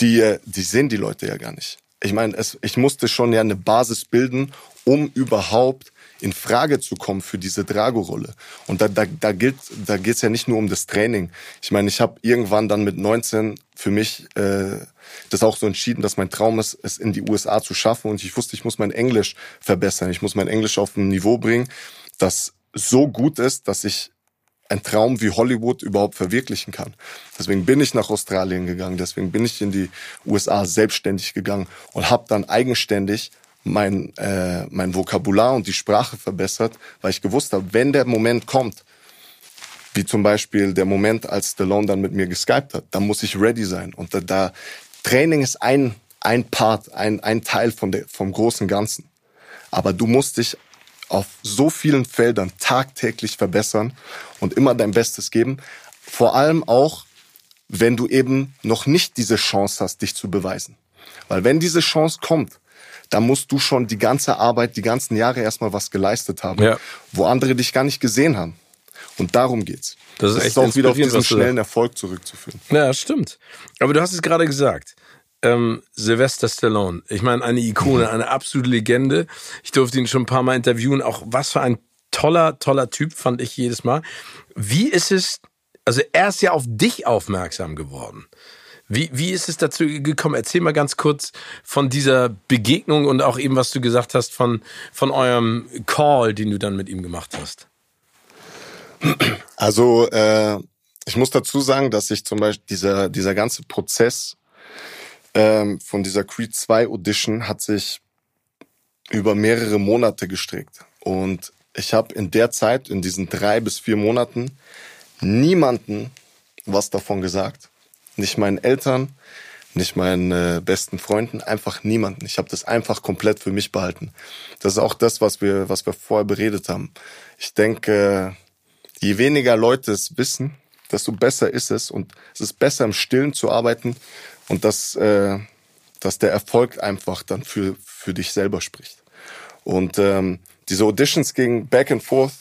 Speaker 2: die, äh, die sehen die Leute ja gar nicht. Ich meine, es, ich musste schon ja eine Basis bilden, um überhaupt in Frage zu kommen für diese Drago-Rolle. Und da, da, da gilt, da geht's ja nicht nur um das Training. Ich meine, ich habe irgendwann dann mit 19 für mich äh, das auch so entschieden, dass mein Traum ist, es in die USA zu schaffen. Und ich wusste, ich muss mein Englisch verbessern. Ich muss mein Englisch auf ein Niveau bringen, das so gut ist, dass ich ein Traum wie Hollywood überhaupt verwirklichen kann. Deswegen bin ich nach Australien gegangen, deswegen bin ich in die USA selbstständig gegangen und habe dann eigenständig mein, äh, mein Vokabular und die Sprache verbessert, weil ich gewusst habe, wenn der Moment kommt, wie zum Beispiel der Moment, als Stallone dann mit mir geskypt hat, dann muss ich ready sein. Und da, da Training ist ein, ein Part, ein, ein Teil von der, vom großen Ganzen. Aber du musst dich auf so vielen Feldern tagtäglich verbessern und immer dein Bestes geben. Vor allem auch, wenn du eben noch nicht diese Chance hast, dich zu beweisen. Weil wenn diese Chance kommt, da musst du schon die ganze Arbeit, die ganzen Jahre erstmal was geleistet haben, ja. wo andere dich gar nicht gesehen haben. Und darum geht's. Das ist, das ist auch wieder auf diesen schnellen Erfolg zurückzuführen.
Speaker 1: Ja, stimmt. Aber du hast es gerade gesagt. Ähm, Sylvester Stallone. Ich meine, eine Ikone, eine absolute Legende. Ich durfte ihn schon ein paar Mal interviewen. Auch was für ein toller, toller Typ fand ich jedes Mal. Wie ist es, also er ist ja auf dich aufmerksam geworden. Wie, wie ist es dazu gekommen? Erzähl mal ganz kurz von dieser Begegnung und auch eben, was du gesagt hast, von, von eurem Call, den du dann mit ihm gemacht hast.
Speaker 2: Also, äh, ich muss dazu sagen, dass ich zum Beispiel dieser, dieser ganze Prozess ähm, von dieser Creed 2 Audition hat sich über mehrere Monate gestreckt. Und ich habe in der Zeit, in diesen drei bis vier Monaten, niemanden was davon gesagt. Nicht meinen Eltern, nicht meinen äh, besten Freunden, einfach niemanden. Ich habe das einfach komplett für mich behalten. Das ist auch das, was wir, was wir vorher beredet haben. Ich denke, je weniger Leute es wissen, desto besser ist es und es ist besser im Stillen zu arbeiten und das, äh, dass der Erfolg einfach dann für, für dich selber spricht. Und ähm, diese Auditions gingen back and forth,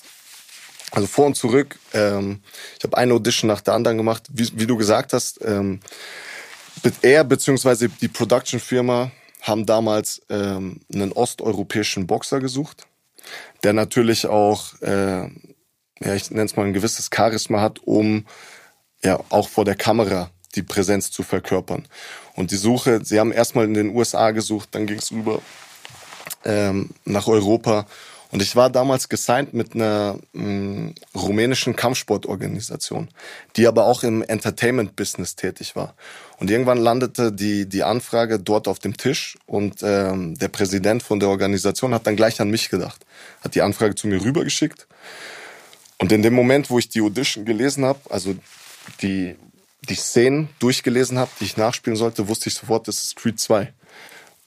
Speaker 2: also vor und zurück. Ähm, ich habe eine Audition nach der anderen gemacht. Wie, wie du gesagt hast, ähm, er beziehungsweise die Production-Firma haben damals ähm, einen osteuropäischen Boxer gesucht, der natürlich auch, äh, ja, ich nenne es mal ein gewisses Charisma hat, um ja auch vor der Kamera die Präsenz zu verkörpern. Und die Suche, sie haben erstmal in den USA gesucht, dann ging es rüber ähm, nach Europa. Und ich war damals gesigned mit einer mh, mm, rumänischen Kampfsportorganisation, die aber auch im Entertainment-Business tätig war. Und irgendwann landete die, die Anfrage dort auf dem Tisch und ähm, der Präsident von der Organisation hat dann gleich an mich gedacht, hat die Anfrage zu mir rübergeschickt. Und in dem Moment, wo ich die Audition gelesen habe, also die, die Szenen durchgelesen habe, die ich nachspielen sollte, wusste ich sofort, das ist Creed 2.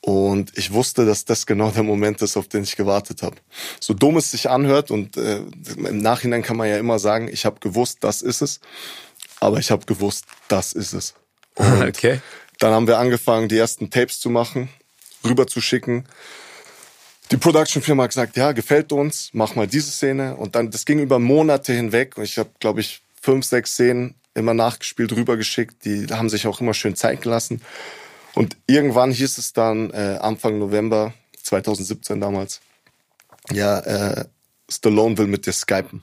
Speaker 2: Und ich wusste, dass das genau der Moment ist, auf den ich gewartet habe. So dumm es sich anhört und äh, im Nachhinein kann man ja immer sagen, ich habe gewusst, das ist es. Aber ich habe gewusst, das ist es. Und okay. Dann haben wir angefangen, die ersten Tapes zu machen, rüber zu schicken. Die Production-Firma hat gesagt, ja, gefällt uns, mach mal diese Szene. Und dann, das ging über Monate hinweg. Und ich habe, glaube ich, fünf, sechs Szenen immer nachgespielt, rübergeschickt. Die haben sich auch immer schön Zeit gelassen. Und irgendwann hieß es dann, äh, Anfang November 2017 damals, ja, äh, Stallone will mit dir skypen.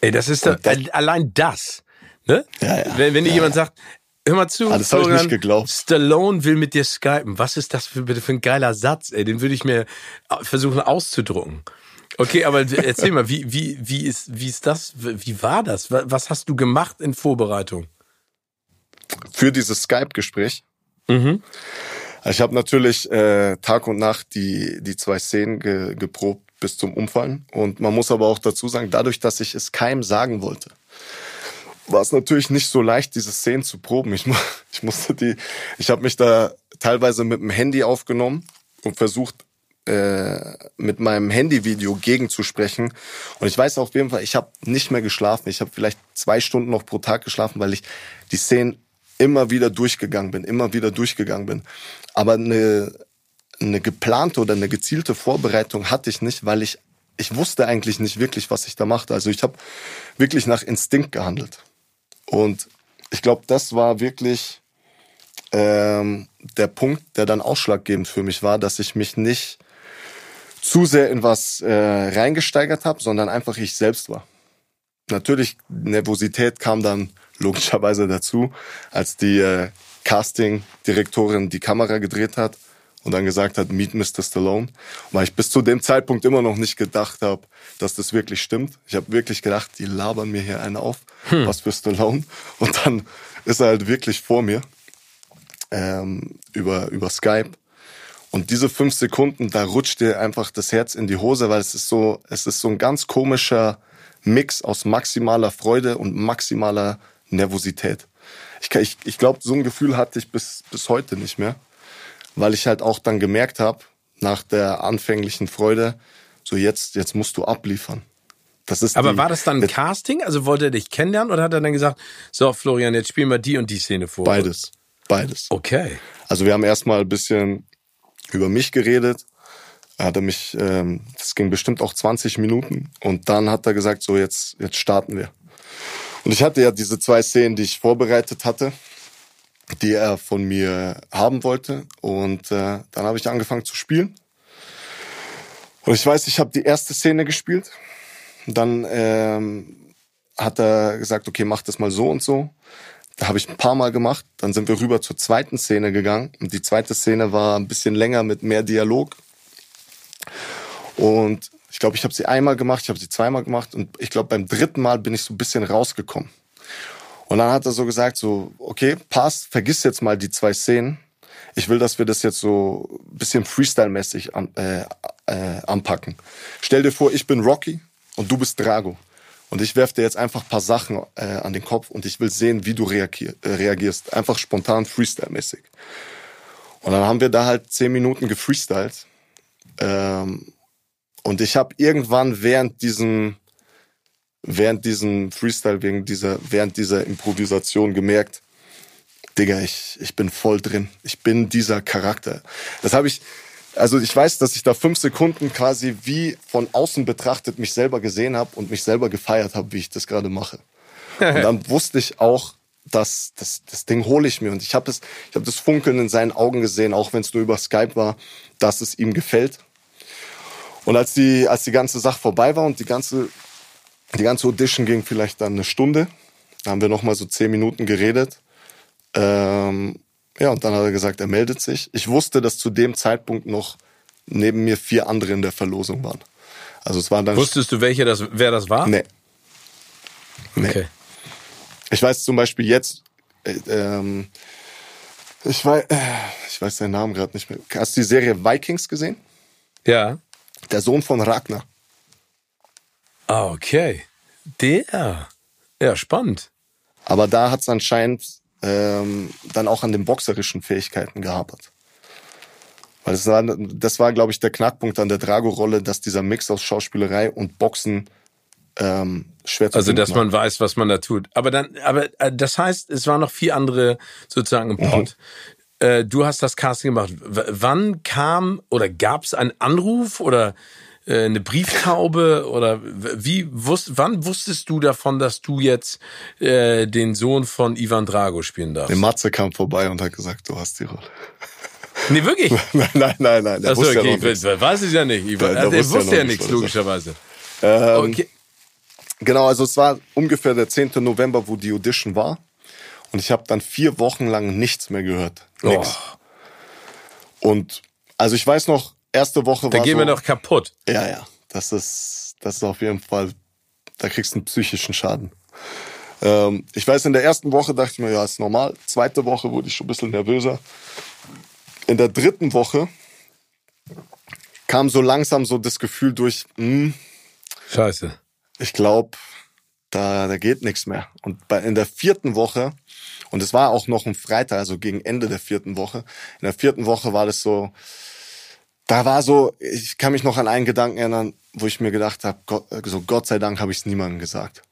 Speaker 1: Ey, das ist da, das, allein das. Ne? Ja, ja, wenn, wenn dir ja, jemand sagt, hör mal zu,
Speaker 2: das Florian, ich nicht geglaubt.
Speaker 1: Stallone will mit dir skypen. Was ist das für, für ein geiler Satz? Ey, den würde ich mir versuchen auszudrucken. Okay, aber erzähl mal, wie, wie, wie, ist, wie ist das? Wie war das? Was hast du gemacht in Vorbereitung?
Speaker 2: Für dieses Skype-Gespräch? Mhm. Ich habe natürlich äh, Tag und Nacht die, die zwei Szenen ge, geprobt bis zum Umfallen. Und man muss aber auch dazu sagen, dadurch, dass ich es keinem sagen wollte, war es natürlich nicht so leicht, diese Szenen zu proben. Ich, ich musste die, ich habe mich da teilweise mit dem Handy aufgenommen und versucht, äh, mit meinem Handyvideo gegenzusprechen. Und ich weiß auf jeden Fall, ich habe nicht mehr geschlafen. Ich habe vielleicht zwei Stunden noch pro Tag geschlafen, weil ich die Szenen immer wieder durchgegangen bin, immer wieder durchgegangen bin. Aber eine, eine geplante oder eine gezielte Vorbereitung hatte ich nicht, weil ich ich wusste eigentlich nicht wirklich, was ich da machte. Also ich habe wirklich nach Instinkt gehandelt. Und ich glaube, das war wirklich ähm, der Punkt, der dann ausschlaggebend für mich war, dass ich mich nicht zu sehr in was äh, reingesteigert habe, sondern einfach ich selbst war. Natürlich, Nervosität kam dann logischerweise dazu, als die äh, Casting-Direktorin die Kamera gedreht hat und dann gesagt hat, meet Mr. Stallone. Weil ich bis zu dem Zeitpunkt immer noch nicht gedacht habe, dass das wirklich stimmt. Ich habe wirklich gedacht, die labern mir hier einen auf, hm. was für Stallone. Und dann ist er halt wirklich vor mir ähm, über, über Skype. Und diese fünf Sekunden, da rutscht dir einfach das Herz in die Hose, weil es ist so, es ist so ein ganz komischer Mix aus maximaler Freude und maximaler Nervosität. Ich, ich, ich glaube, so ein Gefühl hatte ich bis, bis heute nicht mehr weil ich halt auch dann gemerkt habe, nach der anfänglichen Freude, so jetzt, jetzt musst du abliefern.
Speaker 1: Aber die, war das dann ein Casting? Also wollte er dich kennenlernen oder hat er dann gesagt, so Florian, jetzt spielen wir die und die Szene vor?
Speaker 2: Beides. Beides.
Speaker 1: Okay.
Speaker 2: Also wir haben erstmal ein bisschen über mich geredet. Er hatte mich, ähm, das ging bestimmt auch 20 Minuten. Und dann hat er gesagt, so jetzt, jetzt starten wir. Und ich hatte ja diese zwei Szenen, die ich vorbereitet hatte die er von mir haben wollte. Und äh, dann habe ich angefangen zu spielen. Und ich weiß, ich habe die erste Szene gespielt. Dann ähm, hat er gesagt, okay, mach das mal so und so. Da habe ich ein paar Mal gemacht. Dann sind wir rüber zur zweiten Szene gegangen. Und die zweite Szene war ein bisschen länger mit mehr Dialog. Und ich glaube, ich habe sie einmal gemacht, ich habe sie zweimal gemacht. Und ich glaube, beim dritten Mal bin ich so ein bisschen rausgekommen. Und dann hat er so gesagt, so, okay, passt, vergiss jetzt mal die zwei Szenen. Ich will, dass wir das jetzt so ein bisschen Freestyle-mäßig an, äh, äh, anpacken. Stell dir vor, ich bin Rocky und du bist Drago. Und ich werf dir jetzt einfach paar Sachen äh, an den Kopf und ich will sehen, wie du reagier äh, reagierst. Einfach spontan, Freestyle-mäßig. Und dann haben wir da halt zehn Minuten gefreestylt. Ähm, und ich habe irgendwann während diesem während diesem Freestyle, wegen dieser, während dieser Improvisation gemerkt, Digga, ich, ich bin voll drin. Ich bin dieser Charakter. Das habe ich, also ich weiß, dass ich da fünf Sekunden quasi wie von außen betrachtet mich selber gesehen habe und mich selber gefeiert habe, wie ich das gerade mache. Und dann wusste ich auch, dass das, das Ding hole ich mir. Und ich habe das, ich habe das Funkeln in seinen Augen gesehen, auch wenn es nur über Skype war, dass es ihm gefällt. Und als die, als die ganze Sache vorbei war und die ganze, die ganze Audition ging vielleicht dann eine Stunde, da haben wir noch mal so zehn Minuten geredet. Ähm, ja, und dann hat er gesagt, er meldet sich. Ich wusste, dass zu dem Zeitpunkt noch neben mir vier andere in der Verlosung waren. Also es waren dann.
Speaker 1: Wusstest du, welche das, wer das war?
Speaker 2: Nee. Nee.
Speaker 1: Okay.
Speaker 2: Ich weiß zum Beispiel jetzt, äh, ähm, ich weiß, äh, ich weiß seinen Namen gerade nicht mehr. Hast du die Serie Vikings gesehen?
Speaker 1: Ja.
Speaker 2: Der Sohn von Ragnar.
Speaker 1: Ah, okay. Der. Ja, spannend.
Speaker 2: Aber da hat es anscheinend ähm, dann auch an den boxerischen Fähigkeiten gehapert. Weil das war, das war, glaube ich, der Knackpunkt an der Drago-Rolle, dass dieser Mix aus Schauspielerei und Boxen ähm, schwer zu
Speaker 1: Also, dass
Speaker 2: war.
Speaker 1: man weiß, was man da tut. Aber dann, aber äh, das heißt, es waren noch vier andere sozusagen im Pod. Äh, du hast das Casting gemacht. W wann kam oder gab es einen Anruf oder äh, eine Brieftaube oder wie wusst, wann wusstest du davon, dass du jetzt äh, den Sohn von Ivan Drago spielen darfst?
Speaker 2: Der Matze kam vorbei und hat gesagt, du hast die Rolle.
Speaker 1: Nee, wirklich.
Speaker 2: nein, nein, nein, nein. Der
Speaker 1: Achso,
Speaker 2: wusste
Speaker 1: okay,
Speaker 2: ja
Speaker 1: ich weiß es ja nicht. Ivan.
Speaker 2: Der- der
Speaker 1: Der,
Speaker 2: wusste ja
Speaker 1: wusste ja
Speaker 2: nicht,
Speaker 1: nichts,
Speaker 2: er
Speaker 1: logischerweise.
Speaker 2: Ähm,
Speaker 1: Okay.
Speaker 2: Genau, also es war ungefähr der 10. November, wo die Audition war. Und ich habe dann vier Wochen lang nichts mehr gehört. Nix.
Speaker 1: Oh,
Speaker 2: Und also ich weiß noch, erste Woche
Speaker 1: da
Speaker 2: war
Speaker 1: gehen
Speaker 2: so,
Speaker 1: wir doch kaputt.
Speaker 2: Ja, ja. Das ist, das ist auf jeden Fall, da kriegst du einen psychischen Schaden. Ähm, ich weiß, in der ersten Woche dachte ich mir, ja, ist normal. Zweite Woche wurde ich schon ein bisschen nervöser. In der dritten Woche kam so langsam so das Gefühl durch, hm,
Speaker 1: Scheiße.
Speaker 2: ich glaube, da, da geht nichts mehr. Und bei, in der vierten Woche, und es war auch noch ein Freitag, also gegen Ende der vierten Woche, in der vierten Woche war das so, da war so, ich kann mich noch an einen Gedanken erinnern, wo ich mir gedacht habe, Gott, so Gott sei Dank habe ich es niemandem gesagt.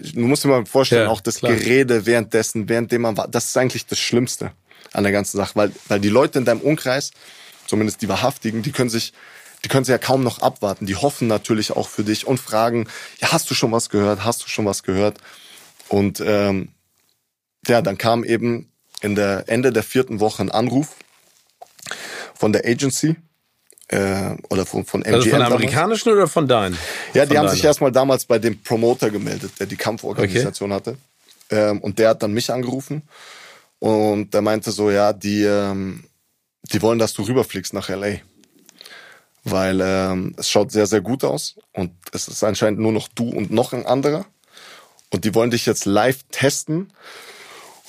Speaker 2: Du musst dir mal vorstellen,
Speaker 1: Ja,
Speaker 2: auch das
Speaker 1: klar.
Speaker 2: Gerede währenddessen, währenddem man war, das ist eigentlich das Schlimmste an der ganzen Sache, weil, weil die Leute in deinem Umkreis, zumindest die Wahrhaftigen, die können sich, die können sich ja kaum noch abwarten. Die hoffen natürlich auch für dich und fragen, ja, hast du schon was gehört? Hast du schon was gehört? Und ähm, ja, dann kam eben in der Ende der vierten Woche ein Anruf von der Agency äh, oder von, von MGM.
Speaker 1: Also von der
Speaker 2: damals.
Speaker 1: amerikanischen oder von deinen?
Speaker 2: Ja, die
Speaker 1: Von
Speaker 2: haben
Speaker 1: deiner?
Speaker 2: sich erstmal damals bei dem Promoter gemeldet, der die Kampforganisation hatte. Ähm, und der hat dann mich angerufen und der meinte so, ja, die, ähm, die wollen, dass du rüberfliegst nach LA. Weil ähm, es schaut sehr, sehr gut aus und es ist anscheinend nur noch du und noch ein anderer. Und die wollen dich jetzt live testen.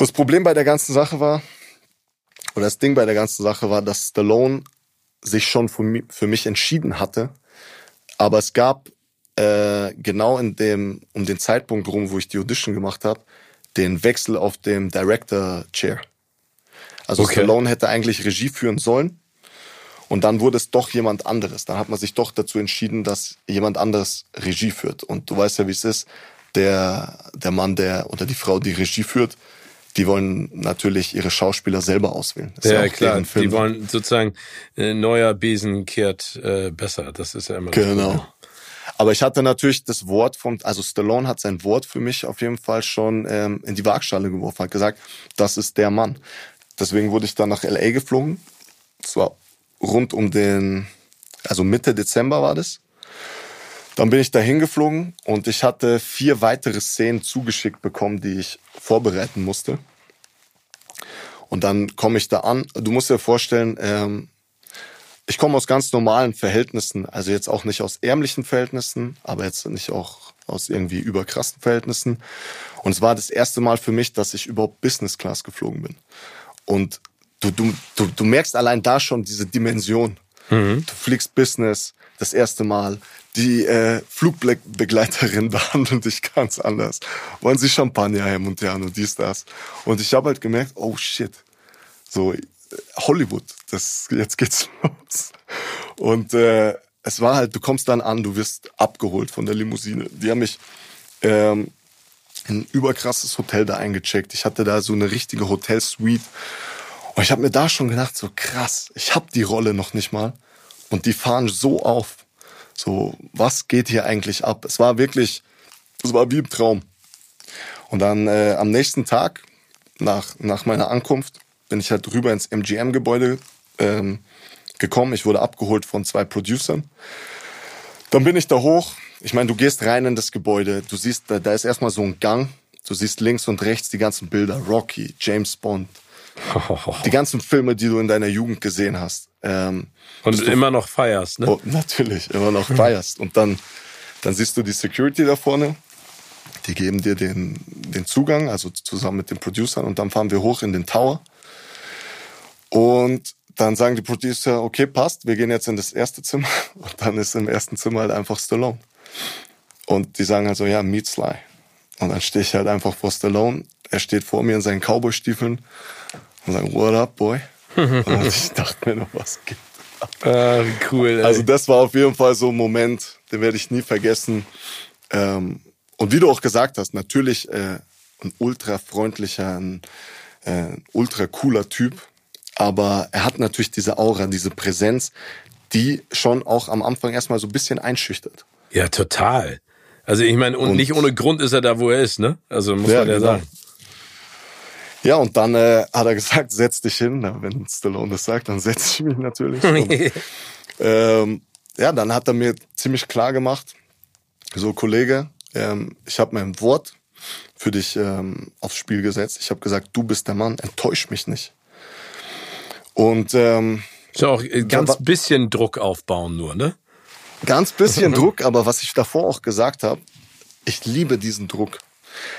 Speaker 2: Das Problem bei der ganzen Sache war, oder das Ding bei der ganzen Sache war, dass Stallone sich schon für mich entschieden hatte, aber es gab äh, genau in dem, um den Zeitpunkt rum, wo ich die Audition gemacht habe, den Wechsel auf dem Director Chair. Also
Speaker 1: Okay.
Speaker 2: Stallone hätte eigentlich Regie führen sollen. Und dann wurde es doch jemand anderes. Dann hat man sich doch dazu entschieden, dass jemand anderes Regie führt. Und du weißt ja, wie es ist. Der, der Mann, der oder die Frau, die Regie führt, die wollen natürlich ihre Schauspieler selber auswählen. Das
Speaker 1: Ja,
Speaker 2: auch
Speaker 1: klar. Die wollen sozusagen, äh, neuer Besen kehrt äh, besser. Das ist ja immer
Speaker 2: Genau. Aber ich hatte natürlich das Wort vom, also Stallone hat sein Wort für mich auf jeden Fall schon ähm, in die Waagschale geworfen, hat gesagt, das ist der Mann. Deswegen wurde ich dann nach LA geflogen. Das war rund um den, also Mitte Dezember war das. Dann bin ich dahin geflogen und ich hatte vier weitere Szenen zugeschickt bekommen, die ich vorbereiten musste. Und dann komme ich da an. Du musst dir vorstellen, ähm, ich komme aus ganz normalen Verhältnissen, also jetzt auch nicht aus ärmlichen Verhältnissen, aber jetzt nicht auch aus irgendwie überkrassen Verhältnissen. Und es war das erste Mal für mich, dass ich überhaupt Business Class geflogen bin. Und du, du, du, du merkst allein da schon diese Dimension. Du fliegst Business das erste Mal. Die äh, Flugbegleiterin behandelt dich ganz anders. Wollen sie Champagner her und her und dies, das. Und ich habe halt gemerkt, oh shit, so äh, Hollywood, das jetzt geht's los. Und äh, es war halt, du kommst dann an, du wirst abgeholt von der Limousine. Die haben mich ähm, in ein überkrasses Hotel da eingecheckt. Ich hatte da so eine richtige Hotelsuite. Und ich habe mir da schon gedacht, so krass, ich habe die Rolle noch nicht mal. Und die fahren so auf. So, was geht hier eigentlich ab? Es war wirklich, es war wie im Traum. Und dann äh, am nächsten Tag, nach, nach meiner Ankunft, bin ich halt rüber ins MGM-Gebäude ähm, gekommen. Ich wurde abgeholt von zwei Producern. Dann bin ich da hoch. Ich meine, du gehst rein in das Gebäude. Du siehst, da, da ist erstmal so ein Gang. Du siehst links und rechts die ganzen Bilder. Rocky, James Bond. Die ganzen Filme, die du in deiner Jugend gesehen hast. Ähm,
Speaker 1: und immer noch feierst, ne?
Speaker 2: Oh, natürlich, immer noch feierst. Und dann, dann siehst du die Security da vorne. Die geben dir den, den Zugang, also zusammen mit den Producern. Und dann fahren wir hoch in den Tower. Und dann sagen die Producer, okay, passt, wir gehen jetzt in das erste Zimmer. Und dann ist im ersten Zimmer halt einfach Stallone. Und die sagen halt so, ja, meet Sly. Und dann stehe ich halt einfach vor Stallone. Er steht vor mir in seinen Cowboy-Stiefeln und sagt, what up, boy? Und ich dachte mir noch, was geht
Speaker 1: Ah, cool. Ey.
Speaker 2: Also das war auf jeden Fall so ein Moment, den werde ich nie vergessen. Ähm, und wie du auch gesagt hast, natürlich äh, ein ultra freundlicher, ein äh, ultra cooler Typ. Aber er hat natürlich diese Aura, diese Präsenz, die schon auch am Anfang erstmal so ein bisschen einschüchtert.
Speaker 1: Ja, total. Also ich meine, und,
Speaker 2: Und-
Speaker 1: nicht ohne Grund ist er da, wo er ist, ne? Also muss man ja
Speaker 2: genau.
Speaker 1: sagen.
Speaker 2: Ja, und dann äh, hat er gesagt, setz dich hin. Na, wenn Stallone das sagt, dann setze ich mich natürlich. Und, ähm, ja, dann hat er mir ziemlich klar gemacht, so Kollege, ähm, ich habe mein Wort für dich ähm, aufs Spiel gesetzt. Ich habe gesagt, du bist der Mann, enttäusch mich nicht. Und ähm,
Speaker 1: so auch ganz
Speaker 2: wa-
Speaker 1: bisschen Druck aufbauen nur, ne?
Speaker 2: ganz bisschen Druck, aber was ich davor auch gesagt habe, ich liebe diesen Druck.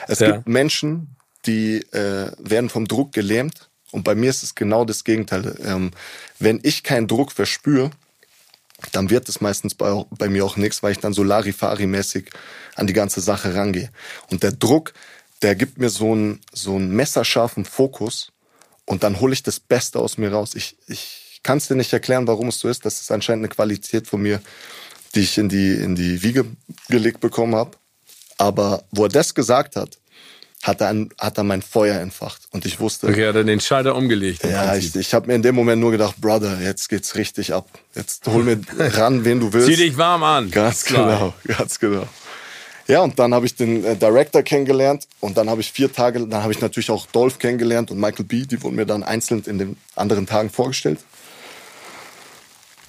Speaker 2: Es
Speaker 1: Ja.
Speaker 2: gibt Menschen, die äh, werden vom Druck gelähmt und bei mir ist es genau das Gegenteil. Ähm, wenn ich keinen Druck verspüre, dann wird es meistens bei, bei mir auch nichts, weil ich dann so Larifari-mäßig an die ganze Sache rangehe. Und der Druck, der gibt mir so einen, so einen messerscharfen Fokus und dann hole ich das Beste aus mir raus. Ich, ich kann es dir nicht erklären, warum es so ist. Das ist anscheinend eine Qualität von mir, die ich in die, in die Wiege gelegt bekommen habe. Aber wo er das gesagt hat, hat er, hat er mein Feuer entfacht. Und ich wusste,
Speaker 1: Okay, hat er den Schalter umgelegt.
Speaker 2: ja,
Speaker 1: Prinzip.
Speaker 2: ich, ich habe mir in dem Moment nur gedacht, Brother, jetzt geht's richtig ab. Jetzt hol mir ran, wen du willst.
Speaker 1: Zieh dich warm an.
Speaker 2: Ganz
Speaker 1: Sly.
Speaker 2: genau, ganz genau. Ja, und dann habe ich den äh, Director kennengelernt und dann habe ich vier Tage, dann habe ich natürlich auch Dolph kennengelernt und Michael B., die wurden mir dann einzeln in den anderen Tagen vorgestellt.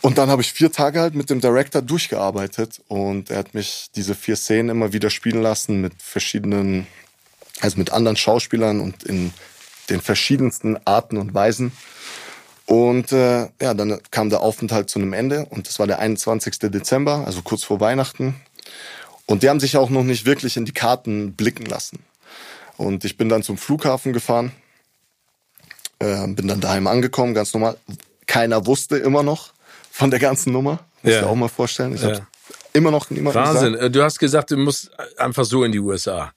Speaker 2: Und dann habe ich vier Tage halt mit dem Director durchgearbeitet und er hat mich diese vier Szenen immer wieder spielen lassen mit verschiedenen, also mit anderen Schauspielern und in den verschiedensten Arten und Weisen. Und äh, ja, dann kam der Aufenthalt zu einem Ende und das war der 21. Dezember, also kurz vor Weihnachten. Und die haben sich auch noch nicht wirklich in die Karten blicken lassen. Und ich bin dann zum Flughafen gefahren, äh, bin dann daheim angekommen, ganz normal. Keiner wusste immer noch von der ganzen Nummer. Muss
Speaker 1: Ja.
Speaker 2: dir auch mal vorstellen. Ich
Speaker 1: Ja.
Speaker 2: hab's immer noch niemandem
Speaker 1: Wahnsinn.
Speaker 2: gesagt.
Speaker 1: Äh, Du hast gesagt, du musst einfach so in die USA.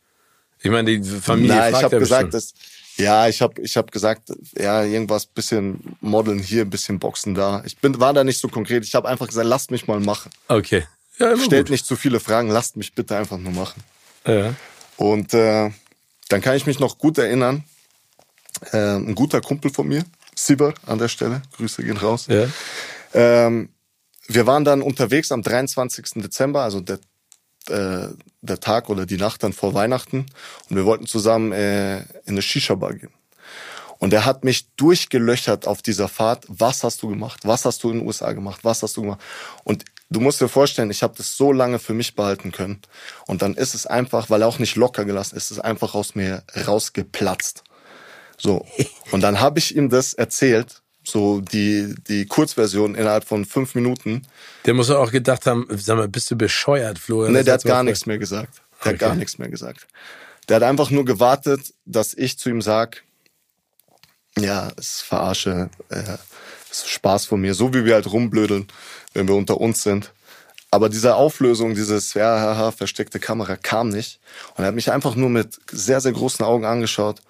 Speaker 1: Ich meine, die Familie
Speaker 2: Nein, ich
Speaker 1: fragt
Speaker 2: habe
Speaker 1: ja
Speaker 2: gesagt, dass ja, ich habe ich hab gesagt, ja, irgendwas bisschen modeln hier, bisschen boxen da. Ich bin war da nicht so konkret. Ich habe einfach gesagt, lasst mich mal machen.
Speaker 1: Okay. Ja,
Speaker 2: Stellt
Speaker 1: gut.
Speaker 2: nicht zu viele Fragen, lasst mich bitte einfach nur machen.
Speaker 1: Ja.
Speaker 2: Und äh, dann kann ich mich noch gut erinnern, äh, ein guter Kumpel von mir, Sibber an der Stelle, Grüße gehen raus.
Speaker 1: Ja.
Speaker 2: Ähm, wir waren dann unterwegs am 23. Dezember, also der, äh, der Tag oder die Nacht dann vor Weihnachten. Und wir wollten zusammen äh, in eine Shisha-Bar gehen. Und er hat mich durchgelöchert auf dieser Fahrt. Was hast du gemacht? Was hast du in den USA gemacht? Was hast du gemacht? Und du musst dir vorstellen, ich habe das so lange für mich behalten können. Und dann ist es einfach, weil er auch nicht locker gelassen ist, ist es einfach aus mir rausgeplatzt. So. Und dann habe ich ihm das erzählt, so die, die Kurzversion innerhalb von fünf Minuten.
Speaker 1: Der muss auch gedacht haben, sag mal, bist du bescheuert, Florian?
Speaker 2: Nee, der hat gar nichts mehr gesagt. Der
Speaker 1: Okay.
Speaker 2: hat gar nichts mehr gesagt. Der hat einfach nur gewartet, dass ich zu ihm sag, ja, es ist Verarsche, äh, es ist Spaß von mir, so wie wir halt rumblödeln, wenn wir unter uns sind. Aber diese Auflösung, dieses ja, haha, versteckte Kamera kam nicht. Und er hat mich einfach nur mit sehr, sehr großen Augen angeschaut.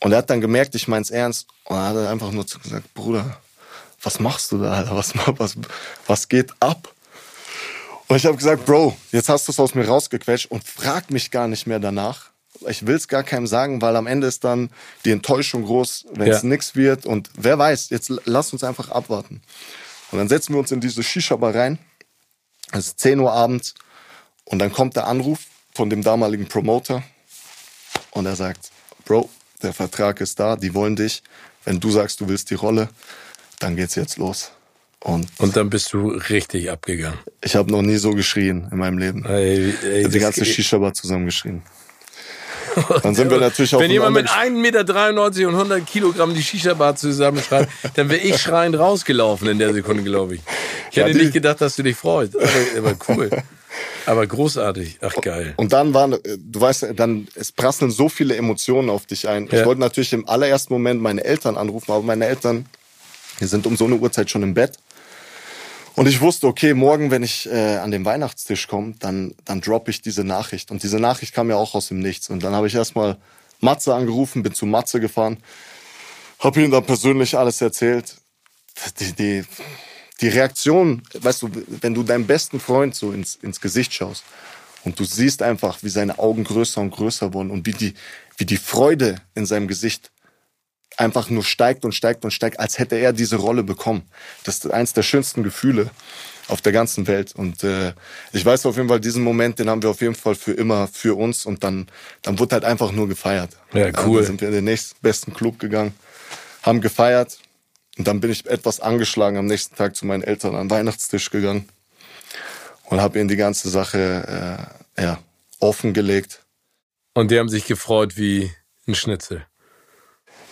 Speaker 2: Und er hat dann gemerkt, ich mein's ernst. Und er hat einfach nur gesagt, Bruder, was machst du da, Alter? Was, was, was geht ab? Und ich habe gesagt, Bro, jetzt hast du es aus mir rausgequetscht und frag mich gar nicht mehr danach. Ich will es gar keinem sagen, weil am Ende ist dann die Enttäuschung groß, wenn es ja. nichts wird. Und wer weiß, jetzt lass uns einfach abwarten. Und dann setzen wir uns in diese Shisha-Bar rein. Es ist 10 Uhr abends. Und dann kommt der Anruf von dem damaligen Promoter. Und er sagt, Bro, der Vertrag ist da, die wollen dich. Wenn du sagst, du willst die Rolle, dann geht's jetzt los.
Speaker 1: Und, und dann bist du richtig abgegangen.
Speaker 2: Ich habe noch nie so geschrien in meinem Leben. Ey, ey, ich die ganze Shisha-Bar zusammengeschrien.
Speaker 1: Dann sind wir natürlich auch Wenn jemand mit 1,93 Meter und 100 Kilogramm die Shisha-Bar zusammenschreibt, dann wäre ich schreiend rausgelaufen in der Sekunde, glaube ich. Ich hätte ja, nicht gedacht, dass du dich freust. Aber, aber cool. Aber großartig. Ach geil.
Speaker 2: Und dann waren, du weißt, dann es prasseln so viele Emotionen auf dich ein. Ja. Ich wollte natürlich im allerersten Moment meine Eltern anrufen, aber meine Eltern, die sind um so eine Uhrzeit schon im Bett. Und ich wusste, okay, morgen, wenn ich äh, an den Weihnachtstisch komme, dann, dann droppe ich diese Nachricht. Und diese Nachricht kam ja auch aus dem Nichts. Und dann habe ich erstmal Matze angerufen, bin zu Matze gefahren, habe ihm dann persönlich alles erzählt. Die, die, die Reaktion, weißt du, wenn du deinem besten Freund so ins, ins Gesicht schaust und du siehst einfach, wie seine Augen größer und größer wurden und wie die, wie die Freude in seinem Gesicht einfach nur steigt und steigt und steigt, als hätte er diese Rolle bekommen. Das ist eins der schönsten Gefühle auf der ganzen Welt. Und äh, ich weiß auf jeden Fall, diesen Moment, den haben wir auf jeden Fall für immer für uns. Und dann, dann wurde halt einfach nur gefeiert.
Speaker 1: Ja, cool.
Speaker 2: Dann sind wir in den nächstbesten Club gegangen, haben gefeiert. Und dann bin ich etwas angeschlagen am nächsten Tag zu meinen Eltern an den Weihnachtstisch gegangen und habe ihnen die ganze Sache äh, ja, offengelegt.
Speaker 1: Und die haben sich gefreut wie ein Schnitzel.